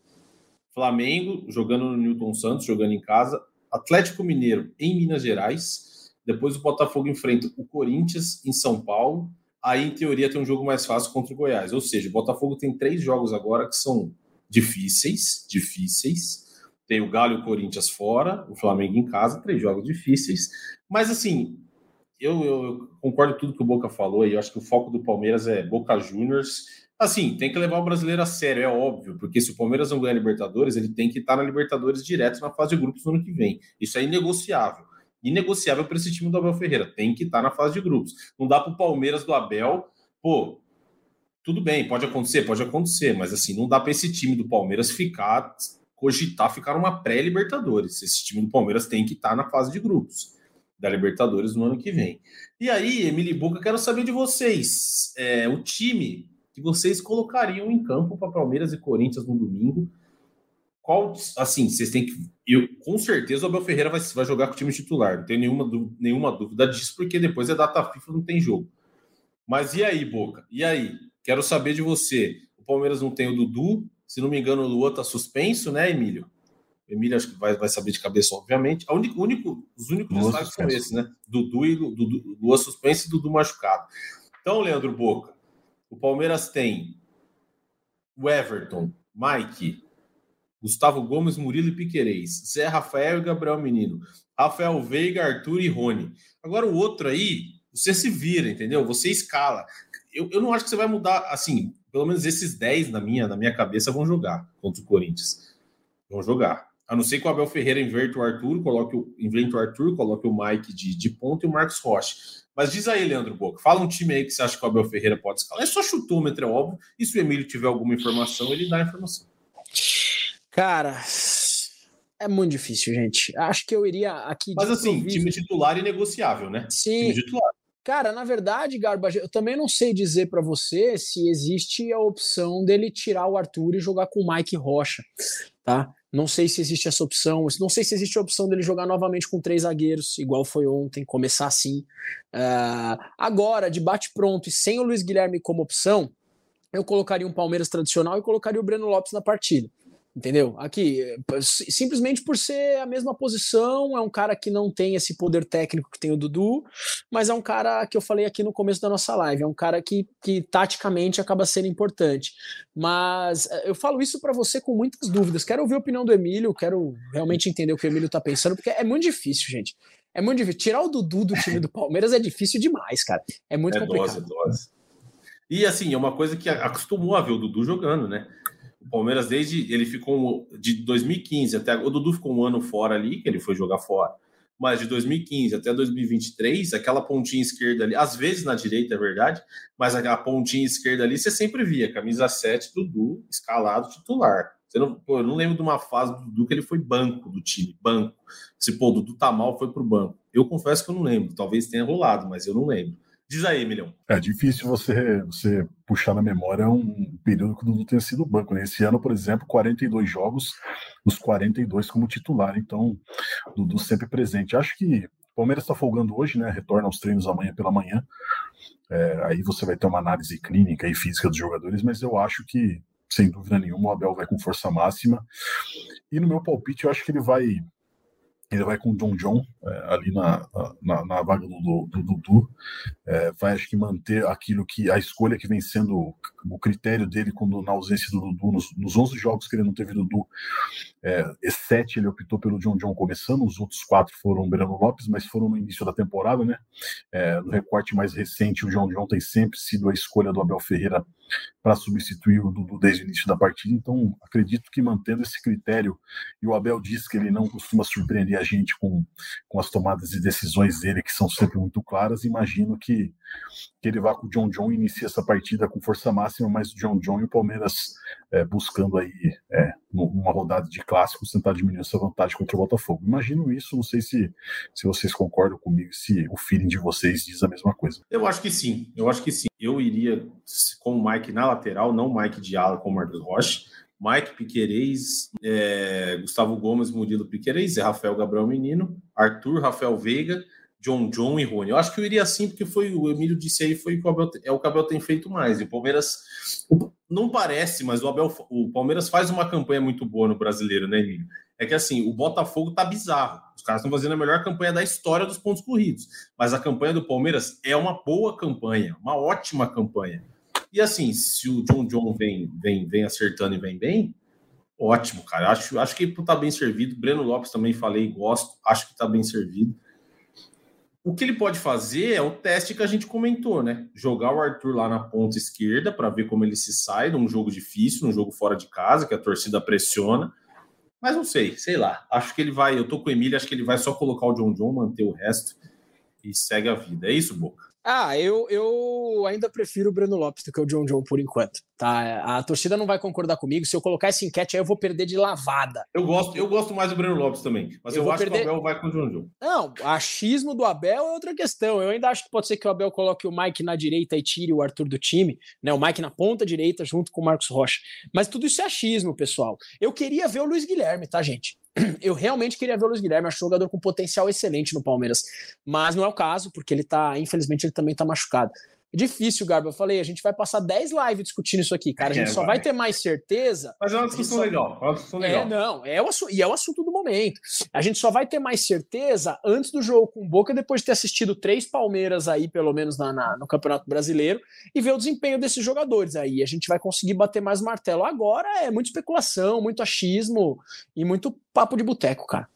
Flamengo jogando no Newton Santos, jogando em casa, Atlético Mineiro em Minas Gerais, depois o Botafogo enfrenta o Corinthians em São Paulo, aí em teoria tem um jogo mais fácil contra o Goiás, ou seja, o Botafogo tem três jogos agora que são difíceis, difíceis, tem o Galo e o Corinthians fora, o Flamengo em casa, três jogos difíceis, mas assim, eu, eu concordo com tudo que o Boca falou e eu acho que o foco do Palmeiras é Boca Juniors Assim, tem que levar o brasileiro a sério, é óbvio, porque se o Palmeiras não ganhar Libertadores, ele tem que estar na Libertadores direto na fase de grupos no ano que vem. Isso é inegociável. Inegociável para esse time do Abel Ferreira. Tem que estar na fase de grupos. Não dá para o Palmeiras do Abel, pô, tudo bem, pode acontecer, pode acontecer, mas assim, não dá para esse time do Palmeiras ficar, cogitar ficar uma pré-Libertadores. Esse time do Palmeiras tem que estar na fase de grupos da Libertadores no ano que vem. E aí, Emily Boca, quero saber de vocês. É, o time que vocês colocariam em campo para Palmeiras e Corinthians no domingo? Qual, assim, vocês têm que. Eu, com certeza o Abel Ferreira vai, vai jogar com o time titular, não tenho nenhuma, nenhuma dúvida disso, porque depois é data FIFA, não tem jogo. Mas e aí, Boca? E aí? Quero saber de você. O Palmeiras não tem o Dudu, se não me engano, o Lua está suspenso, né, Emílio? O Emílio acho que vai, vai saber de cabeça, obviamente. A único, único, os únicos destaques são esses, né? Dudu e Dudu, Lua suspenso e Dudu machucado. Então, Leandro Boca, o Palmeiras tem o Everton, Mike, Gustavo Gomes, Murilo e Piquerez, Zé Rafael e Gabriel Menino, Rafael Veiga, Arthur e Rony. Agora o outro aí, você se vira, entendeu? Você escala. Eu, eu não acho que você vai mudar, assim, pelo menos esses 10 na minha, na minha cabeça vão jogar contra o Corinthians. Vão jogar. A não ser que o Abel Ferreira inverte o Arthur, coloque o, invente o Arthur, coloque o Mike de, de ponta e o Marcos Rocha. Mas diz aí, Leandro Boca, fala um time aí que você acha que o Abel Ferreira pode escalar. É só chutômetro, é óbvio. E se o Emílio tiver alguma informação, ele dá a informação. Cara, é muito difícil, gente. Acho que eu iria aqui. Mas assim, time titular e negociável, né? Sim. Time titular. Cara, na verdade, Garba, eu também não sei dizer para você se existe a opção dele tirar o Arthur e jogar com o Mike Rocha, tá? Não sei se existe essa opção, não sei se existe a opção dele jogar novamente com três zagueiros, igual foi ontem, começar assim. Uh, agora, de bate pronto e sem o Luiz Guilherme como opção, eu colocaria um Palmeiras tradicional e colocaria o Breno Lopes na partida. Entendeu? Aqui, simplesmente por ser a mesma posição, é um cara que não tem esse poder técnico que tem o Dudu, mas é um cara que eu falei aqui no começo da nossa live, é um cara que, que taticamente acaba sendo importante. Mas eh, eu falo isso para você com muitas dúvidas. Quero ouvir a opinião do Emílio, quero realmente entender o que o Emílio tá pensando, porque é muito difícil, gente. É muito difícil. Tirar o Dudu do time do Palmeiras é difícil demais, cara. É muito é complicado. Dose, dose. E assim, é uma coisa que acostumou a ver o Dudu jogando, né? O Palmeiras, desde ele ficou de 2015 até. O Dudu ficou um ano fora ali, que ele foi jogar fora. Mas de 2015 até 2023, aquela pontinha esquerda ali, às vezes na direita, é verdade, mas aquela pontinha esquerda ali você sempre via, camisa 7, Dudu, escalado titular. Você não, pô, eu não lembro de uma fase do Dudu que ele foi banco do time, banco. Se pô, o Dudu tá mal, foi pro banco. Eu confesso que eu não lembro, talvez tenha rolado, mas eu não lembro. Diz aí, Emilhão. É difícil você, você puxar na memória um período que o Dudu tenha sido banco. Né? Esse ano, por exemplo, 42 jogos, os 42 como titular. Então, Dudu sempre presente. Acho que o Palmeiras está folgando hoje, né? Retorna aos treinos amanhã pela manhã. É, aí você vai ter uma análise clínica e física dos jogadores, mas eu acho que, sem dúvida nenhuma, o Abel vai com força máxima. E no meu palpite, eu acho que ele vai ele vai com o John John é, ali na, na, na, vaga do Dudu. É, vai, acho que, manter aquilo que a escolha que vem sendo o critério dele quando na ausência do Dudu, nos, nos 11 jogos que ele não teve Dudu, é, sete ele optou pelo John John começando, os outros quatro foram Breno Lopes, mas foram no início da temporada, né? É, no recorte mais recente, o John John tem sempre sido a escolha do Abel Ferreira para substituir o Dudu desde o início da partida, então acredito que mantendo esse critério, e o Abel diz que ele não costuma surpreender a gente com, com as tomadas de decisões dele, que são sempre muito claras, imagino que, que ele vá com o John John e inicie essa partida com força máxima, mas o John John e o Palmeiras é, buscando aí é, numa rodada de clássicos tentar diminuir essa vantagem contra o Botafogo. Imagino isso, não sei se, se vocês concordam comigo, se o feeling de vocês diz a mesma coisa. Eu acho que sim, eu acho que sim. Eu iria com o Mike na lateral, não Mike de ala com o Marcos Rocha. Mike Piquerez, é, Gustavo Gomes, Murilo Piquerez, Rafael Gabriel Menino, Arthur, Rafael Veiga, John John e Rony. Eu acho que eu iria assim, porque foi o Emílio disse aí, foi o Abel, é o que o Abel tem feito mais. E o Palmeiras não parece, mas o Abel, o Palmeiras faz uma campanha muito boa no brasileiro, né, Emílio? É que assim, o Botafogo tá bizarro. Os caras estão fazendo a melhor campanha da história dos pontos corridos. Mas a campanha do Palmeiras é uma boa campanha, uma ótima campanha. E assim, se o John John vem, vem, vem acertando e vem bem, ótimo, cara. Acho, acho que tá bem servido. Breno Lopes também falei, gosto, acho que tá bem servido. O que ele pode fazer é o teste que a gente comentou, né? Jogar o Arthur lá na ponta esquerda para ver como ele se sai num jogo difícil, num jogo fora de casa, que a torcida pressiona. Mas não sei, sei lá. Acho que ele vai. Eu tô com o Emílio, acho que ele vai só colocar o John John, manter o resto e segue a vida. É isso, Boca? Ah, eu, eu ainda prefiro o Breno Lopes do que o John John por enquanto. Tá? A torcida não vai concordar comigo. Se eu colocar essa enquete aí, eu vou perder de lavada. Eu gosto, eu gosto mais do Breno Lopes também. Mas eu, eu acho perder... que o Abel vai com o John John. Não, achismo do Abel é outra questão. Eu ainda acho que pode ser que o Abel coloque o Mike na direita e tire o Arthur do time, né? O Mike na ponta direita junto com o Marcos Rocha. Mas tudo isso é achismo, pessoal. Eu queria ver o Luiz Guilherme, tá, gente? <clears throat> eu realmente queria ver o Luiz Guilherme, acho um jogador com potencial excelente no Palmeiras, mas não é o caso, porque ele tá, infelizmente, ele também tá machucado. É difícil, Garba. Eu falei, a gente vai passar 10 lives discutindo isso aqui, cara. A gente é, só vai. vai. ter mais certeza. Mas é uma discussão só... legal. É uma discussão legal. É, não, é o, e é o assunto do momento. A gente só vai ter mais certeza antes do jogo com o Boca, depois de ter assistido três Palmeiras aí, pelo menos na, na, no Campeonato Brasileiro, e ver o desempenho desses jogadores. Aí a gente vai conseguir bater mais martelo. Agora é muita especulação, muito achismo e muito papo de boteco, cara.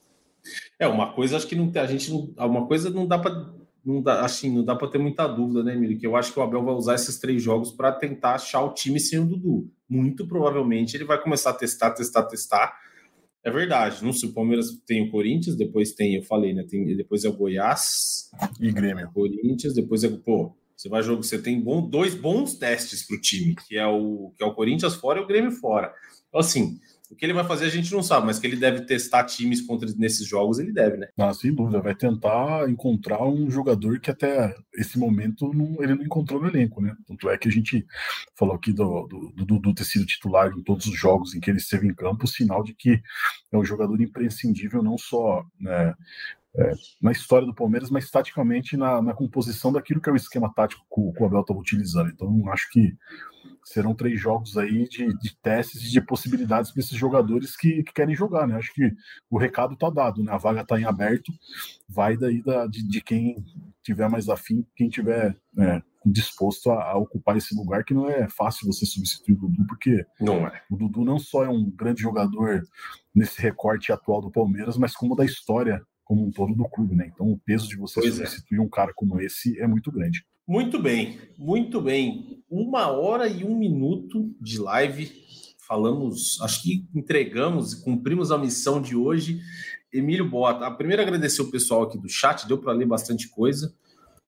É, uma coisa acho que não a gente não, uma coisa não dá para não dá, assim, não dá para ter muita dúvida, né, Emílio? Que eu acho que o Abel vai usar esses três jogos para tentar achar o time sem o Dudu. Muito provavelmente ele vai começar a testar, testar, testar. É verdade. Não sei, o Palmeiras tem o Corinthians, depois tem, eu falei, né? Tem, depois é o Goiás e Grêmio. Corinthians, depois é pô, você vai jogar, você tem bom, dois bons testes para o time, que é o que é o Corinthians fora e o Grêmio fora. Então, assim, o que ele vai fazer a gente não sabe, mas que ele deve testar times contra nesses jogos, ele deve, né? Ah, sem dúvida. Vai tentar encontrar um jogador que até esse momento não, ele não encontrou no elenco, né? Tanto é que a gente falou aqui do, do, do, ter sido titular em todos os jogos em que ele esteve em campo, sinal de que é um jogador imprescindível, não só né, é, na história do Palmeiras, mas taticamente na, na, composição daquilo que é o esquema tático que, que o Abel estava utilizando. Então, acho que serão três jogos aí de, de testes e de possibilidades para esses jogadores que, que, querem jogar, né? Acho que o recado está dado, né? A vaga está em aberto, vai daí da, de, de, quem tiver mais afim, quem tiver né, disposto a, a, ocupar esse lugar, que não é fácil você substituir o Dudu, porque não é. o Dudu não só é um grande jogador nesse recorte atual do Palmeiras, mas como da história como um todo do clube, né? Então o peso de você pois é. substituir é. um cara como esse é muito grande. Muito bem, muito bem. Uma hora e um minuto de live. Falamos, acho que entregamos e cumprimos a missão de hoje. Emílio Bota, a primeira agradecer o pessoal aqui do chat, deu para ler bastante coisa.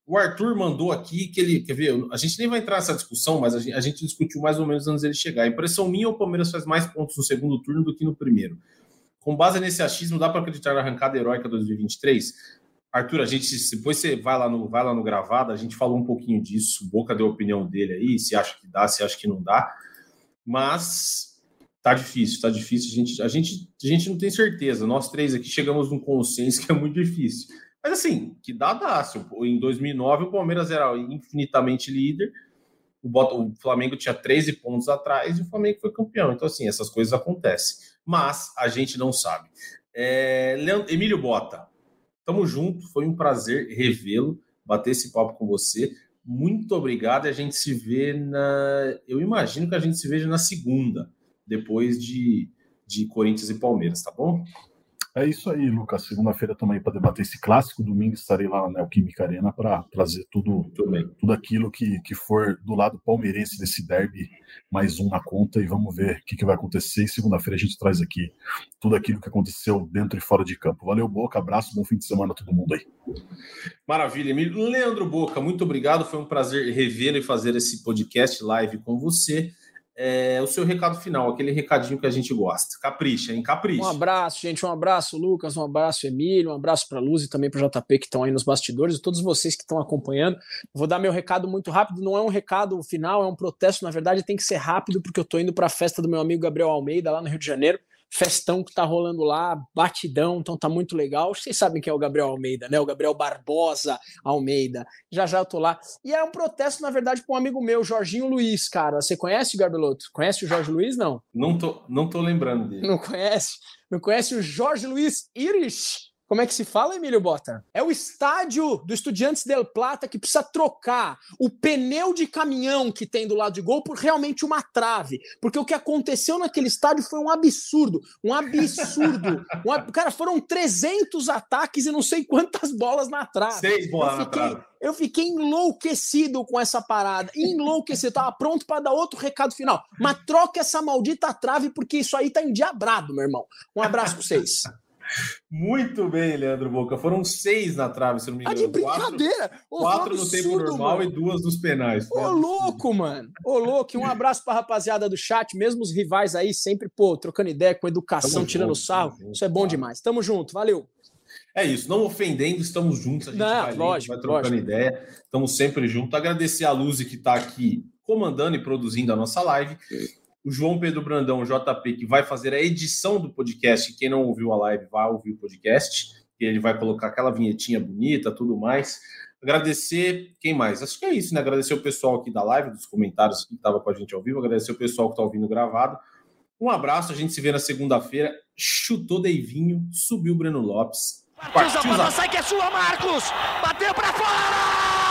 O Arthur mandou aqui que ele, quer ver, a gente nem vai entrar nessa discussão, mas a gente, a gente discutiu mais ou menos antes dele chegar. Impressão minha, o Palmeiras faz mais pontos no segundo turno do que no primeiro. Com base nesse achismo, dá para acreditar na arrancada heróica 2023? Arthur, a gente depois você vai lá no vai lá no gravado, a gente falou um pouquinho disso, Boca deu a opinião dele aí, se acha que dá, se acha que não dá. Mas tá difícil, tá difícil, a gente a gente a gente não tem certeza. Nós três aqui chegamos num consenso <laughs> que é muito difícil. Mas assim, que dá dá. Em 2009 o Palmeiras era infinitamente líder, o, Flamengo tinha 13 pontos atrás e o Flamengo foi campeão. Então assim, essas coisas acontecem. Mas a gente não sabe. É, Emílio Bota, tamo junto, foi um prazer revê-lo, bater esse papo com você. Muito obrigado. A gente se vê na. Eu imagino que a gente se veja na segunda, depois de, de Corinthians e Palmeiras, tá bom? É isso aí, Lucas. Segunda-feira também para debater esse clássico. Domingo estarei lá na Neoquímica Arena para trazer tudo, tudo aquilo que, que for do lado palmeirense desse derby, mais um na conta e vamos ver o que, que vai acontecer. E segunda-feira a gente traz aqui tudo aquilo que aconteceu dentro e fora de campo. Valeu, Boca. Abraço, bom fim de semana a todo mundo aí. Maravilha, Emílio. Leandro Boca, muito obrigado. Foi um prazer revê-lo e fazer esse podcast live com você é, o seu recado final, aquele recadinho que a gente gosta. Capricha, hein? Capricha. Um abraço, gente. Um abraço, Lucas. Um abraço, Emílio. Um abraço para a Luz e também para o JP que estão aí nos bastidores e todos vocês que estão acompanhando. Vou dar meu recado muito rápido. Não é um recado final, é um protesto. Na verdade, tem que ser rápido porque eu estou indo para a festa do meu amigo Gabriel Almeida lá no Rio de Janeiro festão que tá rolando lá, batidão, então tá muito legal. Vocês sabem quem é o Gabriel Almeida, né? O Gabriel Barbosa Almeida. Já já eu tô lá. E é um protesto, na verdade, para um amigo meu, Jorginho Luiz, cara. Você conhece o Garbeloto? Conhece o Jorge Luiz, não? Não tô, não tô lembrando dele. Não conhece? Não conhece o Jorge Luiz Irish? Como é que se fala, Emílio Bota? É o estádio do Estudiantes del Plata que precisa trocar o pneu de caminhão que tem do lado de gol por realmente uma trave. Porque o que aconteceu naquele estádio foi um absurdo. Um absurdo. <laughs> um, cara, foram 300 ataques e não sei quantas bolas na trave. Seis bolas na trave. Eu fiquei enlouquecido com essa parada. Enlouquecido. Eu tava pronto para dar outro recado final. Mas troca essa maldita trave, porque isso aí tá endiabrado, meu irmão. Um abraço pra vocês. <laughs> Muito bem, Leandro Boca. Foram seis na trave, se não me engano. Ah, de brincadeira! Quatro, oh, quatro no tempo normal mano. e duas nos penais. Ô, louco, mano! Ô, louco! E um abraço pra rapaziada do chat, mesmo os rivais aí, sempre, pô, trocando ideia com educação, tamo tirando junto, sarro. Junto, isso é bom demais. Tamo junto, valeu! É isso, não ofendendo, estamos juntos, a gente não, vai, lógico, vai trocando lógico. ideia, estamos sempre juntos. Agradecer a Luzi que está aqui comandando e produzindo a nossa live o João Pedro Brandão, o JP, que vai fazer a edição do podcast. Quem não ouviu a live, vai ouvir o podcast. Ele vai colocar aquela vinhetinha bonita, tudo mais. Agradecer, quem mais? Acho que é isso, né? Agradecer o pessoal aqui da live, dos comentários que estava com a gente ao vivo. Agradecer o pessoal que está ouvindo gravado. Um abraço, a gente se vê na segunda-feira. Chutou Deivinho, subiu Breno Lopes. Partiu, Partiu sai que é sua, Marcos! Bateu para fora!